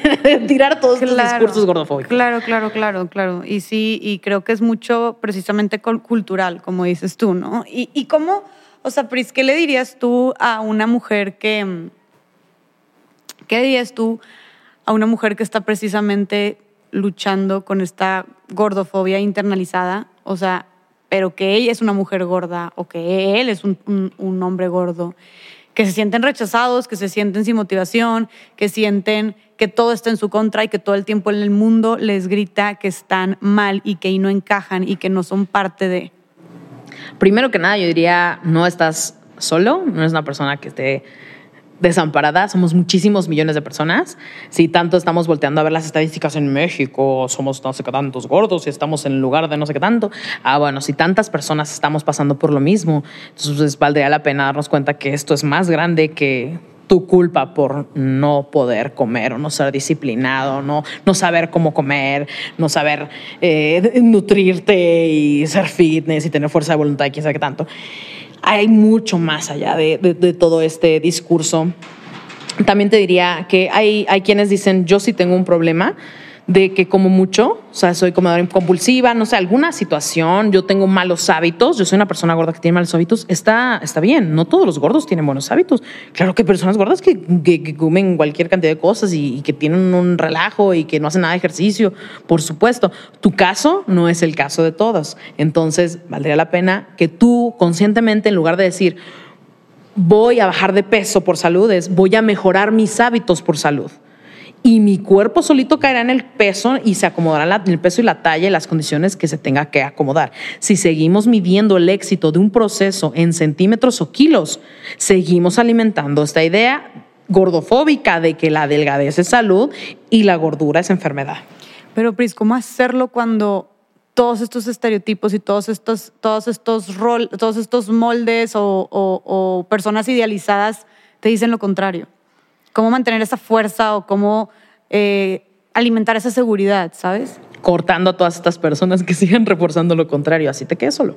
tirar todos los discursos gordofóbicos. Claro, claro, claro, claro. Y sí, y creo que es mucho precisamente cultural, como dices tú, ¿no? Y, y cómo, o sea, Pris, ¿qué le dirías tú a una mujer que ¿Qué dirías tú a una mujer que está precisamente luchando con esta gordofobia internalizada? O sea, pero que ella es una mujer gorda o que él es un, hombre gordo, que se sienten rechazados, que se sienten sin motivación, que sienten que todo está en su contra y que todo el tiempo en el mundo les grita que están mal y que ahí no encajan y que no son parte de. Primero que nada, yo diría, no estás solo, no eres una persona que esté desamparada, somos muchísimos millones de personas. Si tanto estamos volteando a ver las estadísticas en México, somos no sé qué tantos gordos y estamos en lugar de no sé qué tanto. Ah, bueno, si tantas personas estamos pasando por lo mismo, entonces pues, valdría la pena darnos cuenta que esto es más grande que tu culpa por no poder comer o no ser disciplinado, no, no saber cómo comer, no saber eh, nutrirte y ser fitness y tener fuerza de voluntad y quién sabe qué tanto hay mucho más allá de, todo este discurso. También te diría que hay, hay quienes dicen, yo sí tengo un problema de que como mucho, o sea, soy comedora compulsiva, no sé, alguna situación, yo tengo malos hábitos, yo soy una persona gorda que tiene malos hábitos, está, está bien, no todos los gordos tienen buenos hábitos. Claro que hay personas gordas que, que, comen cualquier cantidad de cosas y, que tienen un relajo y que no hacen nada de ejercicio, por supuesto. Tu caso no es el caso de todos. Entonces, valdría la pena que tú conscientemente, en lugar de decir, voy a bajar de peso por salud, es voy a mejorar mis hábitos por salud y mi cuerpo solito caerá en el peso y se acomodará el peso y la talla y las condiciones que se tenga que acomodar. Si seguimos midiendo el éxito de un proceso en centímetros o kilos, seguimos alimentando esta idea gordofóbica de que la delgadez es salud y la gordura es enfermedad. Pero Pris, ¿cómo hacerlo cuando todos estos estereotipos y todos estos, todos estos, rol, todos estos moldes o personas idealizadas te dicen lo contrario? Cómo mantener esa fuerza o cómo eh, alimentar esa seguridad, ¿sabes? Cortando a todas estas personas que [laughs] sigan reforzando lo contrario, así te quedas solo.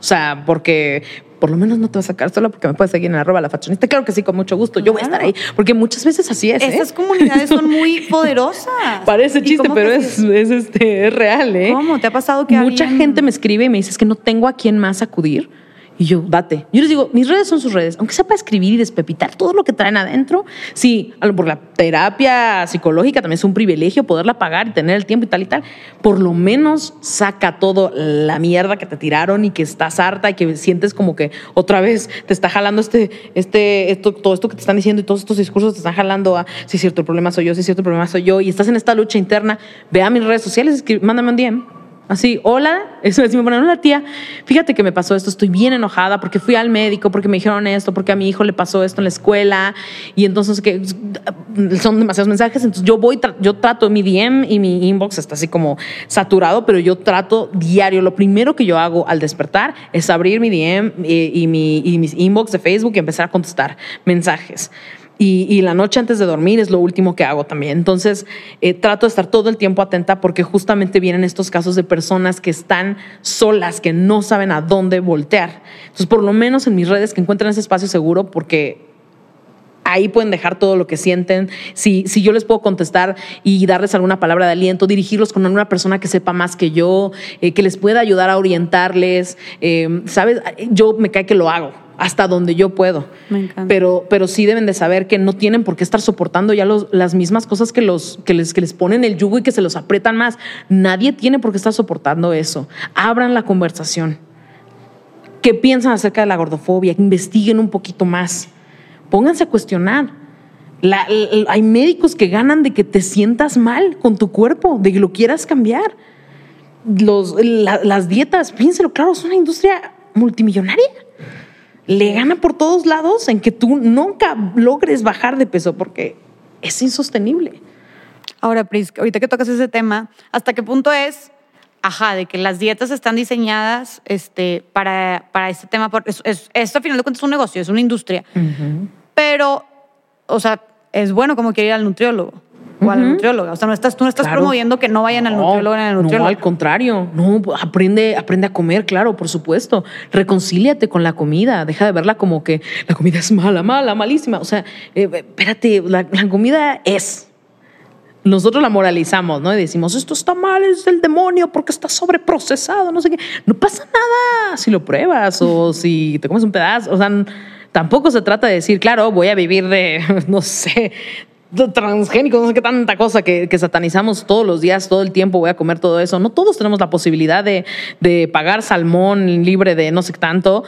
O sea, porque por lo menos no te vas a sacar solo porque me puedes seguir en arroba la fashionista. Claro que sí, con mucho gusto. Yo voy a estar ahí. Porque muchas veces así es. ¿eh? Esas comunidades son muy [laughs] poderosas. Parece chiste, pero es, es, este, es real, ¿eh? ¿Cómo? ¿Te ha pasado que Mucha gente me escribe y me dice que no tengo a quién más acudir y yo, date. Yo les digo, mis redes son sus redes. Aunque sepa escribir y despepitar todo lo que traen adentro, sí, por la terapia psicológica también es un privilegio poderla pagar y tener el tiempo y tal y tal. Por lo menos saca todo la mierda que te tiraron y que estás harta y que sientes como que otra vez te está jalando este, este, esto, todo esto que te están diciendo y todos estos discursos te están jalando a si es cierto, el problema soy yo, si es cierto, el problema soy yo y estás en esta lucha interna. Ve a mis redes sociales, mándame un DM Así, hola, eso me ponen, hola tía, fíjate que me pasó esto, estoy bien enojada porque fui al médico, porque me dijeron esto, porque a mi hijo le pasó esto en la escuela. Y entonces que son demasiados mensajes, entonces yo voy, yo trato mi DM y mi inbox está así como saturado, pero yo trato diario, lo primero que yo hago al despertar es abrir mi DM eh, y, mi, y mis inbox de Facebook y empezar a contestar mensajes. Y, la noche antes de dormir es lo último que hago también. Entonces, eh, trato de estar todo el tiempo atenta porque justamente vienen estos casos de personas que están solas, que no saben a dónde voltear. Entonces, por lo menos en mis redes que encuentren ese espacio seguro porque ahí pueden dejar todo lo que sienten. Si, si yo les puedo contestar y darles alguna palabra de aliento, dirigirlos con alguna persona que sepa más que yo, eh, que les pueda ayudar a orientarles, eh, ¿sabes? Yo me cae que lo hago hasta donde yo puedo. Me encanta. Pero, pero sí deben de saber que no tienen por qué estar soportando ya los, las mismas cosas que, los, que, les, que les ponen el yugo y que se los apretan más. Nadie tiene por qué estar soportando eso. Abran la conversación. ¿Qué piensan acerca de la gordofobia? Investiguen un poquito más. Pónganse a cuestionar. hay médicos que ganan de que te sientas mal con tu cuerpo, de que lo quieras cambiar. Los, las dietas, piénselo, claro, es una industria multimillonaria le gana por todos lados en que tú nunca logres bajar de peso porque es insostenible. Ahora, Pris, ahorita que tocas ese tema, ¿hasta qué punto es, ajá, de que las dietas están diseñadas este, para, para este tema? es, esto, al final de cuentas, es un negocio, es una industria. Pero, o sea, es bueno como quiere ir al nutriólogo o a la nutrióloga. O sea, no estás, tú no estás promoviendo que no vayan al nutriólogo ni al nutriólogo. No, al contrario. No, aprende, aprende a comer, claro, por supuesto. Reconcíliate con la comida. Deja de verla como que la comida es mala, mala, malísima. O sea, eh, espérate, la, comida es. Nosotros la moralizamos, ¿no? Y decimos, esto está mal, es del demonio porque está sobreprocesado, no sé qué. No pasa nada si lo pruebas o [laughs] si te comes un pedazo. O sea, tampoco se trata de decir, claro, voy a vivir de, [laughs] no sé, transgénicos, no sé qué tanta cosa que, satanizamos todos los días, todo el tiempo, voy a comer todo eso. No todos tenemos la posibilidad de, de pagar salmón libre de no sé qué tanto.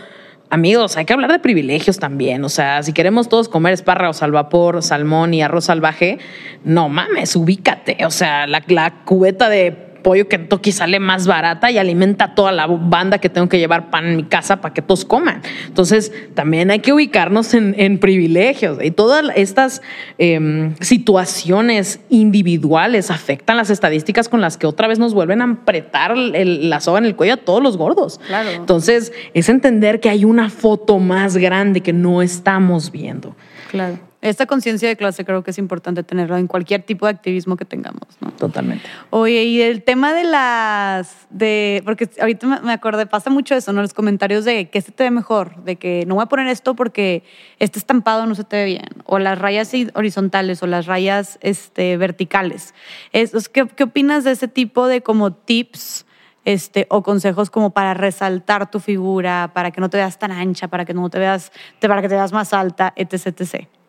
Amigos, hay que hablar de privilegios también. O sea, si queremos todos comer espárragos al vapor, salmón y arroz salvaje, no mames, ubícate. O sea, la, la cubeta de pollo Kentucky sale más barata y alimenta a toda la banda que tengo que llevar pan en mi casa para que todos coman. Entonces, también hay que ubicarnos en, privilegios y todas estas em, situaciones individuales afectan las estadísticas con las que otra vez nos vuelven a apretar la soga en el cuello a todos los gordos. Claro. Entonces, es entender que hay una foto más grande que no estamos viendo. Claro. Esta conciencia de clase creo que es importante tenerlo en cualquier tipo de activismo que tengamos, ¿no? Totalmente. Oye, y el tema de las, de, porque ahorita me acordé, pasa mucho eso, ¿no? Los comentarios de que se te ve mejor, de que no voy a poner esto porque este estampado no se te ve bien, o las rayas horizontales o las rayas este, verticales. Es, ¿qué, ¿Qué opinas de ese tipo de como tips? Este, o consejos como para resaltar tu figura, para que no te veas tan ancha, para que no te veas, para que te veas más alta, etc, etc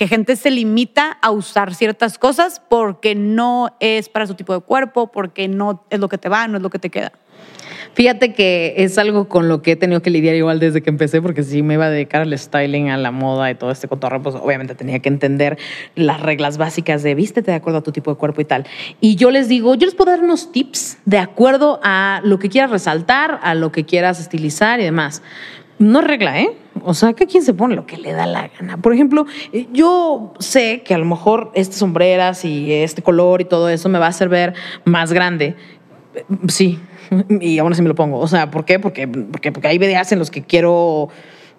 que gente se limita a usar ciertas cosas porque no es para su tipo de cuerpo, porque no es lo que te va, no es lo que te queda. Fíjate que es algo con lo que he tenido que lidiar igual desde que empecé, porque si me iba a dedicar al styling, a la moda y todo este cotorreo, pues obviamente tenía que entender las reglas básicas de vístete de acuerdo a tu tipo de cuerpo y tal. Y yo les digo, yo les puedo dar unos tips de acuerdo a lo que quieras resaltar, a lo que quieras estilizar y demás no regla, ¿eh? O sea, que quien se pone lo que le da la gana. Por ejemplo, eh, yo sé que a lo mejor estas sombreras y este color y todo eso me va a hacer ver más grande. Sí, [laughs] y aún así me lo pongo. O sea, ¿por qué? Porque, porque, porque hay videos en los que quiero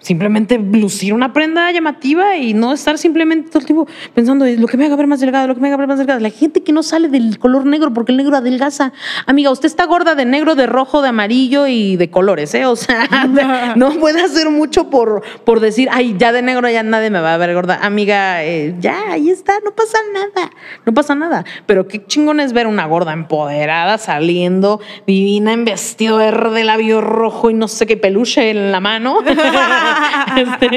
simplemente lucir una prenda llamativa y no estar simplemente todo el tiempo pensando lo que me haga ver más delgado, lo que me haga ver más delgado. La gente que no sale del color negro porque el negro adelgaza. Amiga, usted está gorda de negro, de rojo, de amarillo y de colores, ¿eh? O sea, [laughs] [laughs] no puede hacer mucho por, por decir, ay, ya de negro ya nadie me va a ver gorda. Amiga, eh, ya, ahí está, no pasa nada, no pasa nada. Pero qué chingón es ver una gorda empoderada saliendo, divina, en vestido verde, labio rojo y no sé qué peluche en la mano. [laughs] [laughs] Este,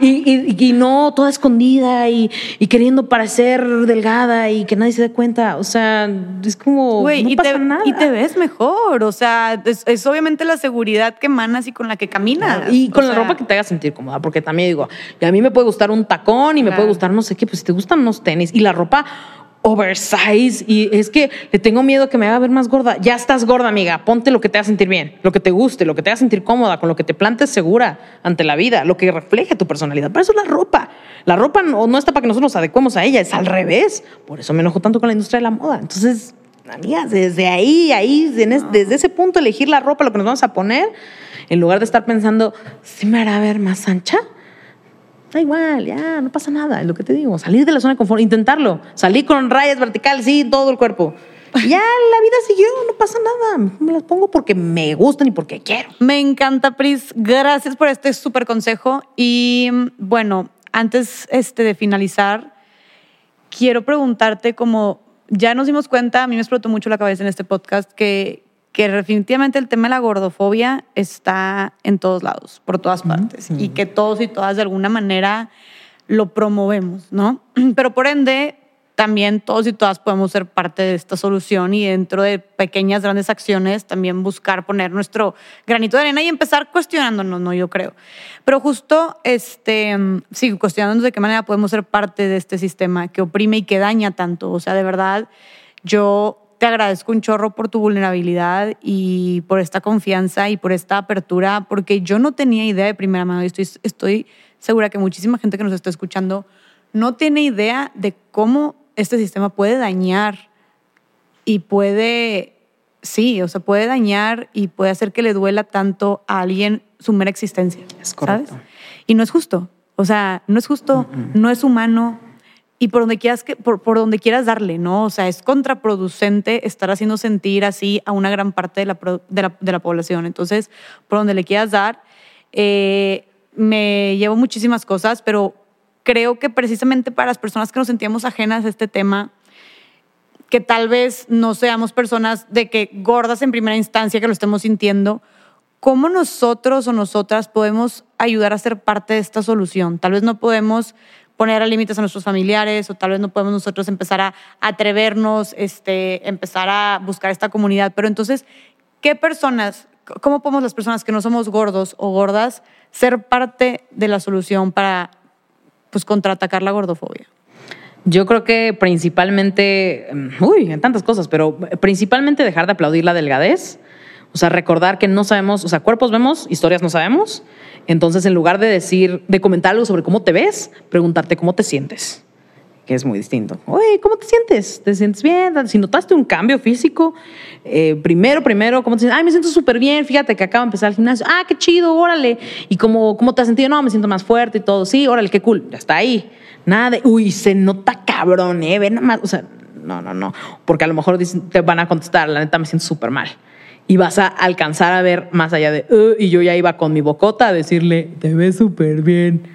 y, no toda escondida y, queriendo parecer delgada y que nadie se dé cuenta. O sea, es como. no y, pasa te, nada. y te ves mejor. O sea, es, obviamente la seguridad que emanas y con la que caminas. Y con la ropa que te haga sentir cómoda, porque también digo, a mí me puede gustar un tacón y me puede gustar no sé qué, pues si te gustan unos tenis y la ropa oversize y es que le tengo miedo que me haga ver más gorda. Ya estás gorda, amiga. Ponte lo que te haga sentir bien, lo que te guste, lo que te haga sentir cómoda, con lo que te plantes segura ante la vida, lo que refleje tu personalidad. Para eso es la ropa. La ropa no, no está para que nosotros nos adecuemos a ella, es al revés. Por eso me enojo tanto con la industria de la moda. Entonces, amigas, desde ahí, ahí, desde ese punto, elegir la ropa, lo que nos vamos a poner, en lugar de estar pensando, ¿sí me hará ver más ancha? Da igual, ya, no pasa nada, es lo que te digo. Salir de la zona de confort, intentarlo. Salir con rayas verticales, sí, todo el cuerpo. [laughs] Ya la vida siguió, no pasa nada. Me las pongo porque me gustan y porque quiero. Me encanta, Pris. Gracias por este súper consejo. Y bueno, antes este, de finalizar, quiero preguntarte como ya nos dimos cuenta, a mí me explotó mucho la cabeza en este podcast, que, que definitivamente el tema de la gordofobia está en todos lados, por todas partes, y que todos y todas de alguna manera lo promovemos, ¿no? [clears throat] Pero por ende, también todos y todas podemos ser parte de esta solución y dentro de pequeñas, grandes acciones también buscar poner nuestro granito de arena y empezar cuestionándonos, ¿no? Yo creo. Pero justo, este, sí, cuestionándonos de qué manera podemos ser parte de este sistema que oprime y que daña tanto. O sea, de verdad, yo te agradezco un chorro por tu vulnerabilidad y por esta confianza y por esta apertura, porque yo no tenía idea de primera mano y estoy, estoy segura que muchísima gente que nos está escuchando no tiene idea de cómo este sistema puede dañar y puede, sí, o sea, puede dañar y puede hacer que le duela tanto a alguien su mera existencia. Es correcto. Y no es justo. O sea, no es justo, no es humano, y por donde quieras que, por, por, donde quieras darle, ¿no? O sea, es contraproducente estar haciendo sentir así a una gran parte de la, de la, de la población. Entonces, por donde le quieras dar, eh, me llevo muchísimas cosas, pero creo que precisamente para las personas que nos sentíamos ajenas a este tema, que tal vez no seamos personas de que gordas en primera instancia que lo estemos sintiendo, ¿cómo nosotros o nosotras podemos ayudar a ser parte de esta solución? Tal vez no podemos poner límites a nuestros familiares o tal vez no podemos nosotros empezar a atrevernos, este, empezar a buscar esta comunidad, pero entonces, ¿qué personas, cómo podemos las personas que no somos gordos o gordas ser parte de la solución para pues contraatacar la gordofobia? Yo creo que principalmente, mm, uy, en tantas cosas, pero principalmente dejar de aplaudir la delgadez. O sea, recordar que no sabemos, o sea, cuerpos vemos, historias no sabemos. Entonces, en lugar de decir, de comentar algo sobre cómo te ves, preguntarte cómo te sientes, que es muy distinto. Oye, ¿cómo te sientes? ¿Te sientes bien? Si notaste un cambio físico, eh, primero, primero, ¿cómo te sientes? Ay, me siento súper bien, fíjate que acabo de empezar el gimnasio. Ah, qué chido, órale. ¿Y cómo, cómo te has sentido? No, me siento más fuerte y todo. Sí, órale, qué cool. Ya está ahí. Nada de, uy, se nota cabrón, ¿eh? Ve nada más. O sea, no, no, no. Porque a lo mejor te van a contestar, la neta me siento súper mal y vas a alcanzar a ver más allá de, y yo ya iba con mi bocota a decirle, te ves súper bien.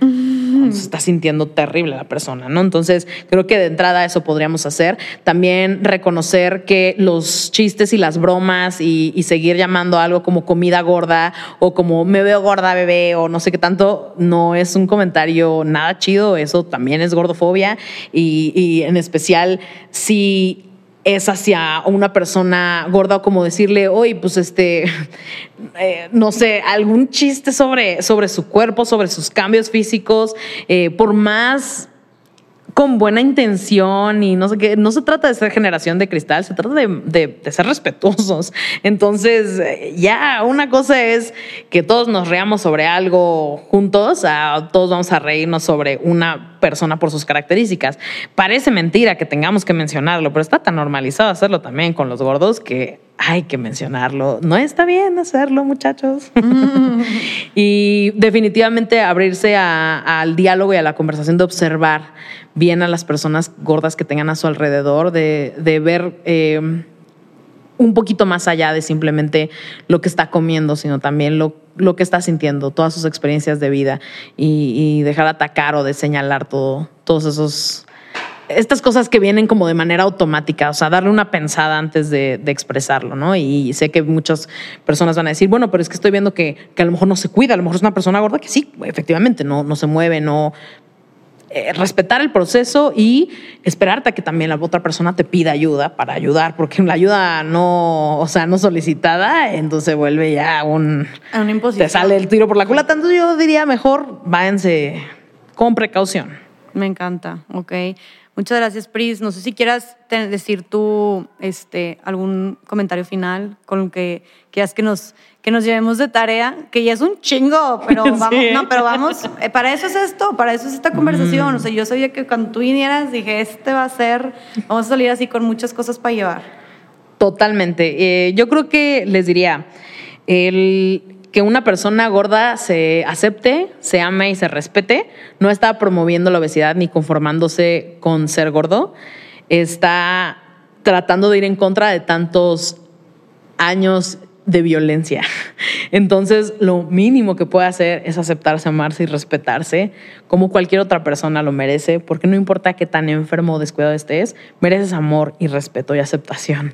Se está sintiendo terrible la persona, ¿no? Entonces, creo que de entrada eso podríamos hacer. También reconocer que los chistes y las bromas y, y seguir llamando algo como comida gorda o como me veo gorda, bebé, o no sé qué tanto, no es un comentario nada chido. Eso también es gordofobia. Y, y en especial, si es hacia una persona gorda o como decirle, oye, pues este, [laughs] eh, no sé, algún chiste sobre, sobre su cuerpo, sobre sus cambios físicos, eh, por más con buena intención y no sé qué. No se trata de ser generación de cristal, se trata de, ser respetuosos. [laughs] Entonces, ya una cosa es que todos nos reamos sobre algo juntos, a todos vamos a reírnos sobre una persona por sus características. Parece mentira que tengamos que mencionarlo, pero está tan normalizado hacerlo también con los gordos que hay que mencionarlo. No está bien hacerlo, muchachos. Mm. [laughs] y definitivamente abrirse al diálogo y a la conversación de observar bien a las personas gordas que tengan a su alrededor, de, ver eh, un poquito más allá de simplemente lo que está comiendo, sino también lo, lo que está sintiendo, todas sus experiencias de vida y, dejar de atacar o de señalar todo, todos esos estas cosas que vienen como de manera automática, o sea, darle una pensada antes de, expresarlo, ¿no? Y sé que muchas personas van a decir, bueno, pero es que estoy viendo que, que, a lo mejor no se cuida, a lo mejor es una persona gorda que sí, efectivamente, no, no se mueve, no, eh, respetar el proceso y esperarte a que también la otra persona te pida ayuda para ayudar, porque la ayuda no, o sea, no solicitada, entonces vuelve ya un... un te sale el tiro por la culata. Entonces yo diría mejor váyanse con precaución. Me encanta, ok. Muchas gracias, Pris. No sé si quieras decir tú este, algún comentario final con lo que quieras que nos, que nos llevemos de tarea, que ya es un chingo, pero [laughs] vamos, no, pero vamos, eh, para eso es esto, para eso es esta conversación. O sea, yo sabía que cuando tú vinieras dije, este va a ser, vamos a salir así con muchas cosas para llevar. Totalmente. Eh, yo creo que les diría, el, que una persona gorda se acepte, se ame y se respete, no está promoviendo la obesidad ni conformándose con ser gordo, está tratando de ir en contra de tantos años de violencia. [laughs] Entonces, lo mínimo que puede hacer es aceptarse, amarse y respetarse como cualquier otra persona lo merece, porque no importa qué tan enfermo o descuidado estés, mereces amor y respeto y aceptación.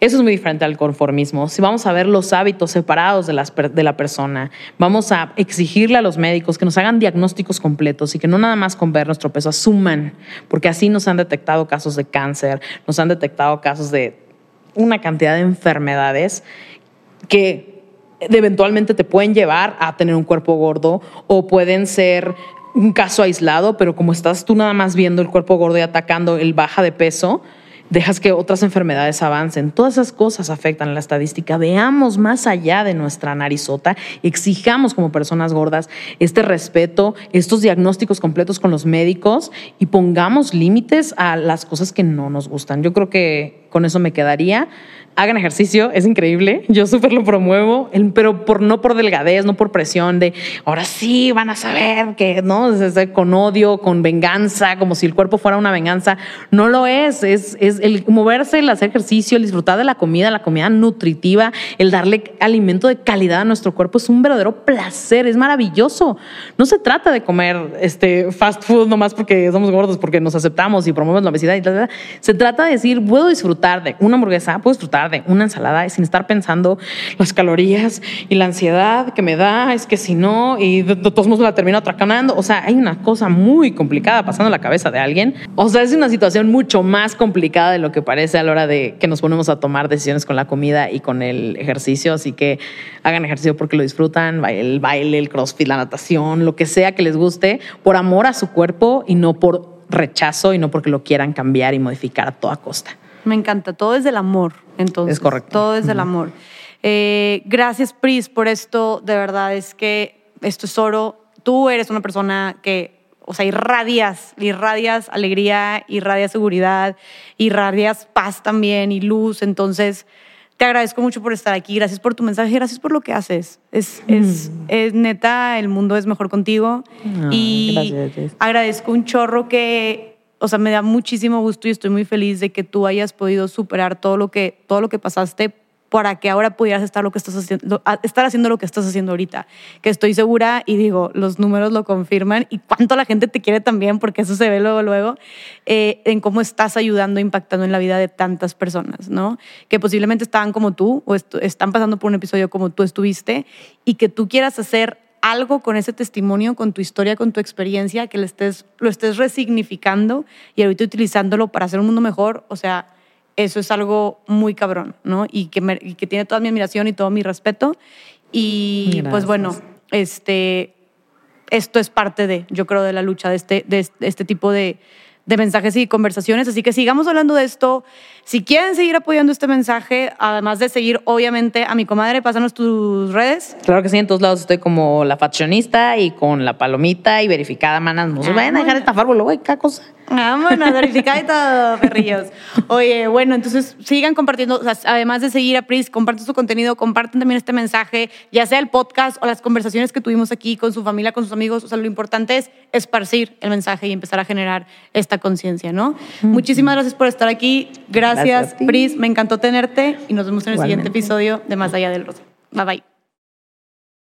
Eso es muy diferente al conformismo. Si vamos a ver los hábitos separados de, de, la persona, vamos a exigirle a los médicos que nos hagan diagnósticos completos y que no nada más con ver nuestro peso asuman, porque así nos han detectado casos de cáncer, nos han detectado casos de una cantidad de enfermedades que eventualmente te pueden llevar a tener un cuerpo gordo o pueden ser un caso aislado, pero como estás tú nada más viendo el cuerpo gordo y atacando el baja de peso, dejas que otras enfermedades avancen. Todas esas cosas afectan a la estadística. Veamos más allá de nuestra narizota, exijamos como personas gordas este respeto, estos diagnósticos completos con los médicos y pongamos límites a las cosas que no nos gustan. Yo creo que con eso me quedaría hagan ejercicio, es increíble, yo súper lo promuevo, pero por, no por delgadez, no por presión de ahora sí van a saber que, ¿no? Con odio, con venganza, como si el cuerpo fuera una venganza. No lo es, es, es el moverse, el hacer ejercicio, el disfrutar de la comida, la comida nutritiva, el darle alimento de calidad a nuestro cuerpo es un verdadero placer, es maravilloso. No se trata de comer este fast food nomás porque somos gordos, porque nos aceptamos y promovemos la obesidad y tal. Se trata de decir, puedo disfrutar de una hamburguesa, puedo disfrutar de una ensalada sin estar pensando las calorías y la ansiedad que me da, es que si no, y de, todos modos la termino atracanando. O sea, hay una cosa muy complicada pasando en la cabeza de alguien. O sea, es una situación mucho más complicada de lo que parece a la hora de que nos ponemos a tomar decisiones con la comida y con el ejercicio. Así que hagan ejercicio porque lo disfrutan, el baile, el crossfit, la natación, lo que sea que les guste, por amor a su cuerpo y no por rechazo y no porque lo quieran cambiar y modificar a toda costa. Me encanta, todo es del amor, entonces. Es correcto. Todo es del amor. Eh, gracias, Pris, por esto. De verdad, es que esto es oro. Tú eres una persona que, o sea, irradias, irradias alegría, irradias seguridad, irradias paz también y luz. Entonces, te agradezco mucho por estar aquí. Gracias por tu mensaje, gracias por lo que haces. Es, es, es neta, el mundo es mejor contigo. y gracias. agradezco un chorro que o sea, me da muchísimo gusto y estoy muy feliz de que tú hayas podido superar todo lo que, todo lo que pasaste para que ahora pudieras estar, lo que estás haciendo, estar haciendo lo que estás haciendo ahorita. Que estoy segura y digo, los números lo confirman y cuánto la gente te quiere también, porque eso se ve luego, luego, eh, en cómo estás ayudando, impactando en la vida de tantas personas, ¿no? Que posiblemente estaban como tú o están pasando por un episodio como tú estuviste y que tú quieras hacer algo con ese testimonio, con tu historia, con tu experiencia, que lo estés, lo estés resignificando y ahorita utilizándolo para hacer un mundo mejor, o sea, eso es algo muy cabrón, ¿no? Y que, que tiene toda mi admiración y todo mi respeto. Y pues bueno, este, esto es parte de, yo creo, de la lucha de este, de este tipo de, de mensajes y conversaciones. Así que sigamos hablando de esto. Si quieren seguir apoyando este mensaje, además de seguir, obviamente, a mi comadre, pásanos tus redes. Claro que sí, en todos lados estoy como la faccionista y con la palomita y verificada, manas. No se vayan a dejar estafar, boludo, qué cosa. Vámonos, verificada y todo, [laughs] perrillos. Oye, bueno, entonces sigan compartiendo, además de seguir a Pris, compartan su contenido, compartan también este mensaje, ya sea el podcast o las conversaciones que tuvimos aquí con su familia, con sus amigos. O sea, lo importante es esparcir el mensaje y empezar a generar esta conciencia, ¿no? Muchísimas gracias por estar aquí. Gracias, Pris. Me encantó tenerte y nos vemos en el siguiente episodio de Más Allá del Rosa. Bye bye.